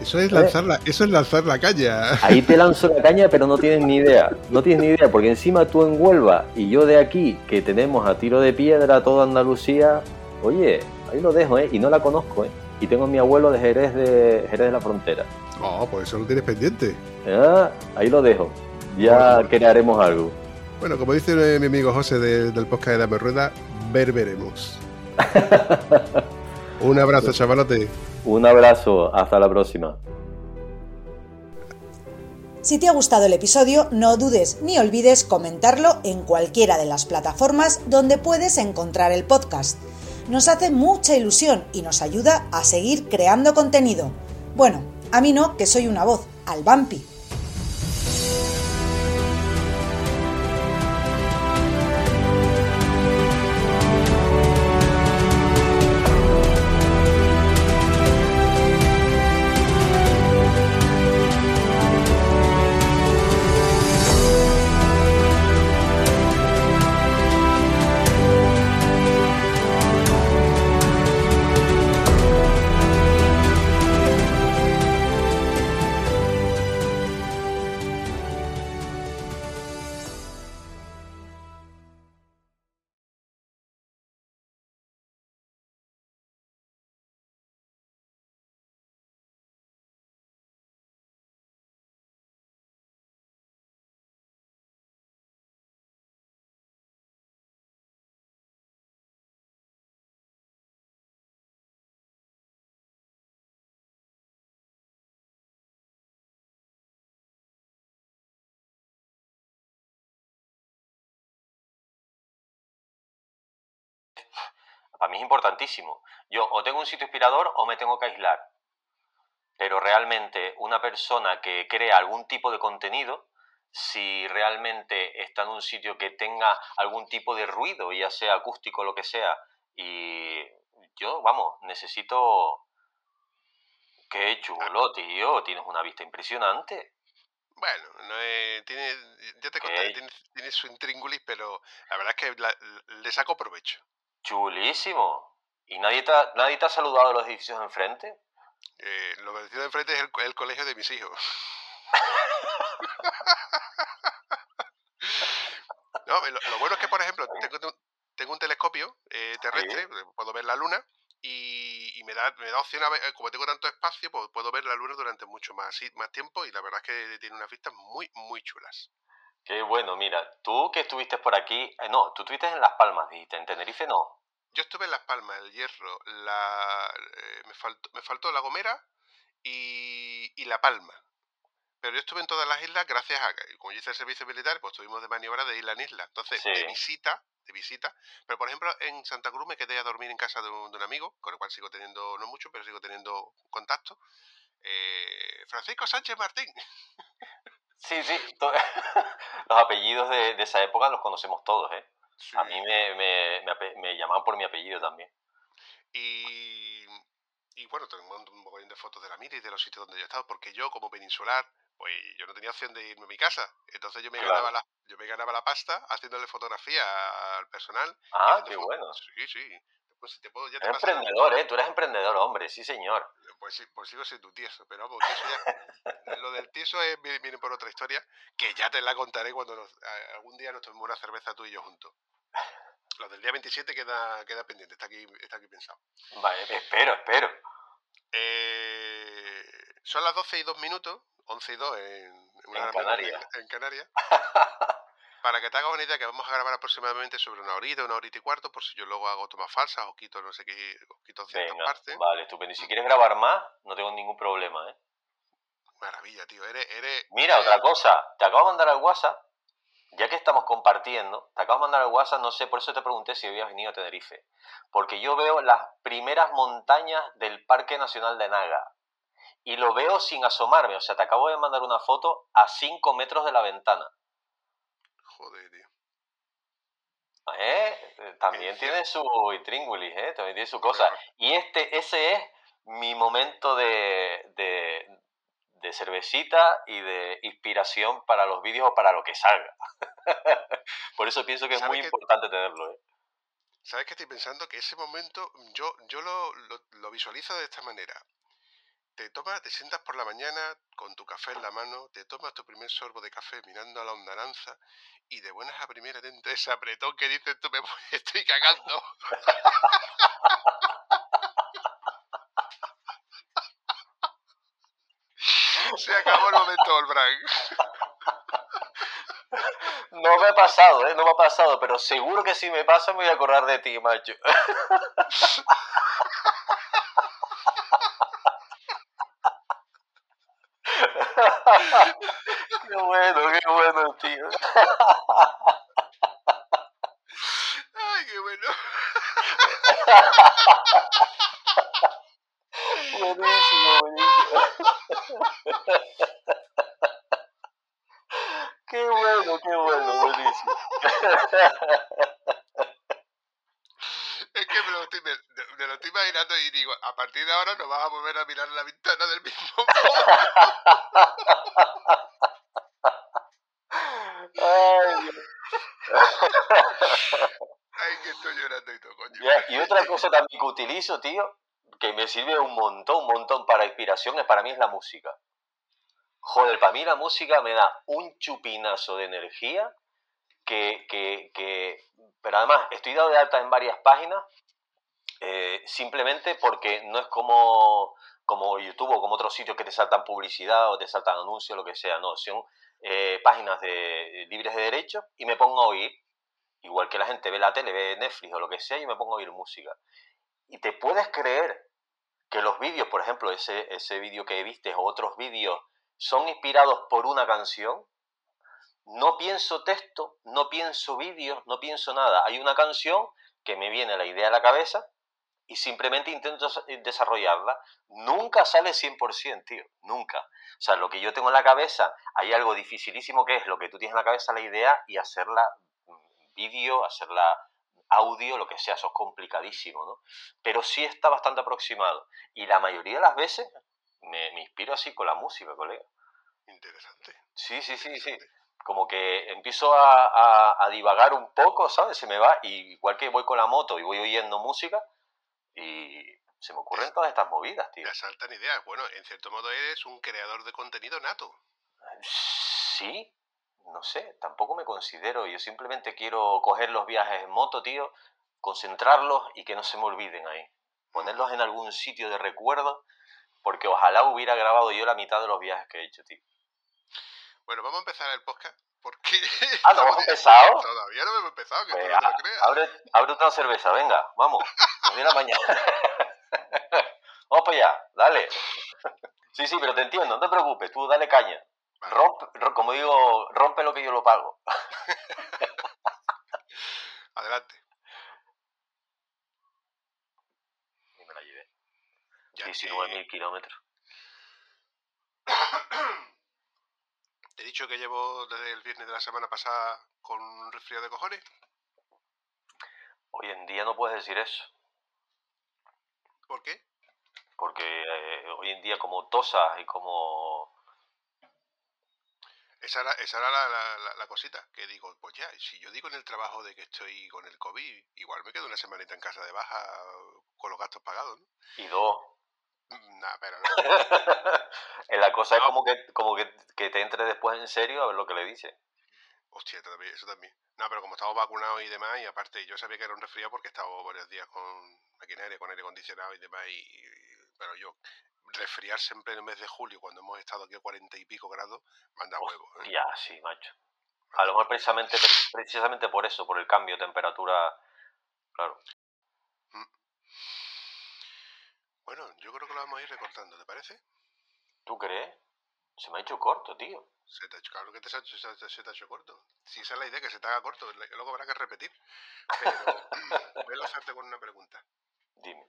Eso es Eh. lanzar la, eso es lanzar la caña. Ahí te lanzo la caña, pero no tienes ni idea. No tienes ni idea, porque encima tú en Huelva y yo de aquí, que tenemos a tiro de piedra toda Andalucía, oye, ahí lo dejo, ¿eh? Y no la conozco, ¿eh? Y tengo a mi abuelo de Jerez de, Jerez de la Frontera. Oh, pues eso lo tienes pendiente. Ah, ahí lo dejo. Ya crearemos algo. Bueno, como dice eh, mi amigo José de- del podcast de Dame Rueda, ver veremos. Un abrazo, chavalote. Un abrazo, hasta la próxima. Si te ha gustado el episodio, no dudes ni olvides comentarlo en cualquiera de las plataformas donde puedes encontrar el podcast. Nos hace mucha ilusión y nos ayuda a seguir creando contenido. Bueno, a mí no, que soy una voz, al Vampi. Para mí es importantísimo. Yo o tengo un sitio inspirador o me tengo que aislar. Pero realmente una persona que crea algún tipo de contenido, si realmente está en un sitio que tenga algún tipo de ruido, ya sea acústico o lo que sea, y yo, vamos, necesito... Qué chulo, tío, tienes una vista impresionante. Bueno, no es, tiene, ya te contaré, Ok. tiene, tiene su intríngulis, pero la verdad es que la- le saco provecho. Chulísimo. ¿Y nadie te, ha, nadie te ha saludado de los edificios de enfrente? Eh, lo que decía de enfrente es el, el colegio de mis hijos. no, lo, lo bueno es que, por ejemplo, tengo, un- tengo un telescopio eh, terrestre, eh, puedo ver la luna y, y me, da, me da opción, a ver, eh, como tengo tanto espacio, pues puedo ver la luna durante mucho más, más tiempo y la verdad es que tiene unas vistas muy, muy chulas. Qué bueno, mira, tú que estuviste por aquí, eh, no, tú estuviste en Las Palmas, dijiste, en Tenerife no. Yo estuve en Las Palmas, el Hierro, la, eh, me, faltó, me faltó La Gomera y, y La Palma. Pero yo estuve en todas las islas gracias a que, como yo hice el servicio militar, pues estuvimos de maniobra de isla en isla. Entonces, Sí. de visita, de visita. Pero, por ejemplo, en Santa Cruz me quedé a dormir en casa de un, de un amigo, con el cual sigo teniendo, no mucho, pero sigo teniendo contacto. Eh, Francisco Sánchez Martín. Sí, sí, los apellidos de, de esa época los conocemos todos, ¿eh? A mí me, me, me llamaban por mi apellido también. Y, y bueno, tengo un mogollón de fotos de la mira y de los sitios donde yo he estado, porque yo, como peninsular, pues yo no tenía opción de irme a mi casa. Entonces yo me, Claro. ganaba, la, yo me ganaba la pasta haciéndole fotografía al personal. Ah, qué bueno. Sí, sí. Después, si te puedo, ya te Eres emprendedor, ¿eh? Tú eres emprendedor, hombre, sí, señor. Pues, sí, pues sigo siendo tieso, pero vamos, que eso ya, lo del tieso es, viene, viene por otra historia, que ya te la contaré cuando nos- algún día nos tomemos una cerveza tú y yo juntos. Lo del día 27 queda, queda pendiente, está aquí, está aquí pensado. Vale, espero, espero. Eh, son las 12 y 2 minutos, 11 y 2 en, En Canarias. en- en Canarias. Para que te hagas una idea, que vamos a grabar aproximadamente sobre una horita, una horita y cuarto, por si yo luego hago tomas falsas o quito no sé qué, o quito ciertas Venga, partes. vale, estupendo. Y si quieres grabar más, no tengo ningún problema, ¿eh? Maravilla, tío. Eres, eres, Mira, eres- otra cosa, te acabo de mandar al WhatsApp, ya que estamos compartiendo, te acabo de mandar al WhatsApp, no sé, por eso te pregunté si habías venido a Tenerife, porque yo veo las primeras montañas del Parque Nacional de Naga y lo veo sin asomarme, o sea, te acabo de mandar una foto a 5 metros de la ventana. ¿Eh? También tiene su intríngulis, ¿eh? También tiene su cosa. Y este, ese es mi momento de, de, de cervecita y de inspiración para los vídeos o para lo que salga. Por eso pienso que es ¿Sabes muy importante tenerlo, ¿eh? ¿Sabes qué estoy pensando? Que ese momento yo, yo lo, lo- lo visualizo de esta manera. Te tomas, te sientas por la mañana con tu café en la mano, te tomas tu primer sorbo de café mirando a la hondananza y de buenas a primeras te entra ese apretón que dices tú me estoy cagando. Se acabó el momento Olbrán. No me ha pasado, ¿eh? No me ha pasado, pero seguro que si me pasa me voy a acordar de ti, macho. qué bueno, qué bueno, tío. Ay, qué bueno. Buenísimo, buenísimo. Qué bueno, qué bueno, buenísimo. Es que me lo, estoy, me, me lo estoy imaginando y digo, a partir de ahora no vas a volver a mirar la ventana del mismo modo. Ay, Dios. Ay, que estoy llorando y todo, coño. Ya, Y otra cosa también que utilizo, tío, que me sirve un montón, un montón para inspiración, para mí es la música. Joder, para mí la música me da un chupinazo de energía que, que, que... Pero además, estoy dado de alta en varias páginas eh, simplemente porque no es como, como YouTube o como otros sitios que te saltan publicidad o te saltan anuncios, lo que sea. No, son eh, páginas de, libres de derechos y me pongo a oír, igual que la gente ve la tele, ve Netflix o lo que sea, y me pongo a oír música. Y te puedes creer que los vídeos, por ejemplo, ese, ese vídeo que viste o otros vídeos, son inspirados por una canción. No pienso texto, no pienso vídeos, no pienso nada. Hay una canción que me viene la idea a la cabeza y simplemente intento desarrollarla. Nunca sale 100%, tío, nunca. O sea, lo que yo tengo en la cabeza, hay algo dificilísimo que es lo que tú tienes en la cabeza, la idea, y hacerla vídeo, hacerla audio, lo que sea, eso es complicadísimo, ¿no? Pero sí está bastante aproximado. Y la mayoría de las veces me, me inspiro así con la música, colega. Interesante. Sí, sí, sí, sí. Como que empiezo a, a- a divagar un poco, ¿sabes? Se me va, y igual que voy con la moto y voy oyendo música, y se me ocurren todas estas movidas, tío. Me asaltan ideas. Bueno, en cierto modo eres un creador de contenido nato. Sí, no sé, tampoco me considero. Yo simplemente quiero coger los viajes en moto, tío, concentrarlos y que no se me olviden ahí. Ponerlos en algún sitio de recuerdo, porque ojalá hubiera grabado yo la mitad de los viajes que he hecho, tío. Bueno, vamos a empezar el podcast. Porque Ah, ¿no hemos empezado? Todavía no hemos empezado, que Pues, tú no te lo ah, creas. abre, abre otra cerveza, venga, vamos. Nos viene la mañana. vamos para allá, dale. Sí, sí, pero te entiendo, no te preocupes, tú dale caña. Rompe, ro- como digo, rompe lo que yo lo pago. Adelante. Y me la llevé. Ya, 19.000 kilómetros. Te he dicho que llevo desde el viernes de la semana pasada con un resfriado de cojones. Hoy en día no puedes decir eso, ¿Por qué? porque eh, hoy en día como tosas y como... Esa era, esa era la, la- la- la cosita, que digo, pues ya, si yo digo en el trabajo de que estoy con el COVID, igual me quedo una semanita en casa de baja con los gastos pagados, ¿no? Y dos. Nah, pero no. Eh, la cosa es como que, como que, que te entre después en serio a ver lo que le dice. Hostia, también, eso también. No, pero como estamos vacunados y demás, y aparte yo sabía que era un resfriado porque he estado varios días con maquinaria, con aire acondicionado y demás, y, y- pero yo, resfriarse en pleno mes de julio, cuando hemos estado aquí a cuarenta y pico grados, manda huevo. ¿eh? Ya, sí, macho. A lo mejor precisamente, precisamente por eso, por el cambio de temperatura. Claro. Bueno, yo creo que lo vamos a ir recortando, ¿te parece? ¿Tú crees? Se me ha hecho corto, tío. Se te ha hecho, claro que te se, ha hecho- se, te- se te ha hecho corto. Si esa es la idea, que se te haga corto, luego habrá que repetir. Pero voy a lanzarte con una pregunta. Dime.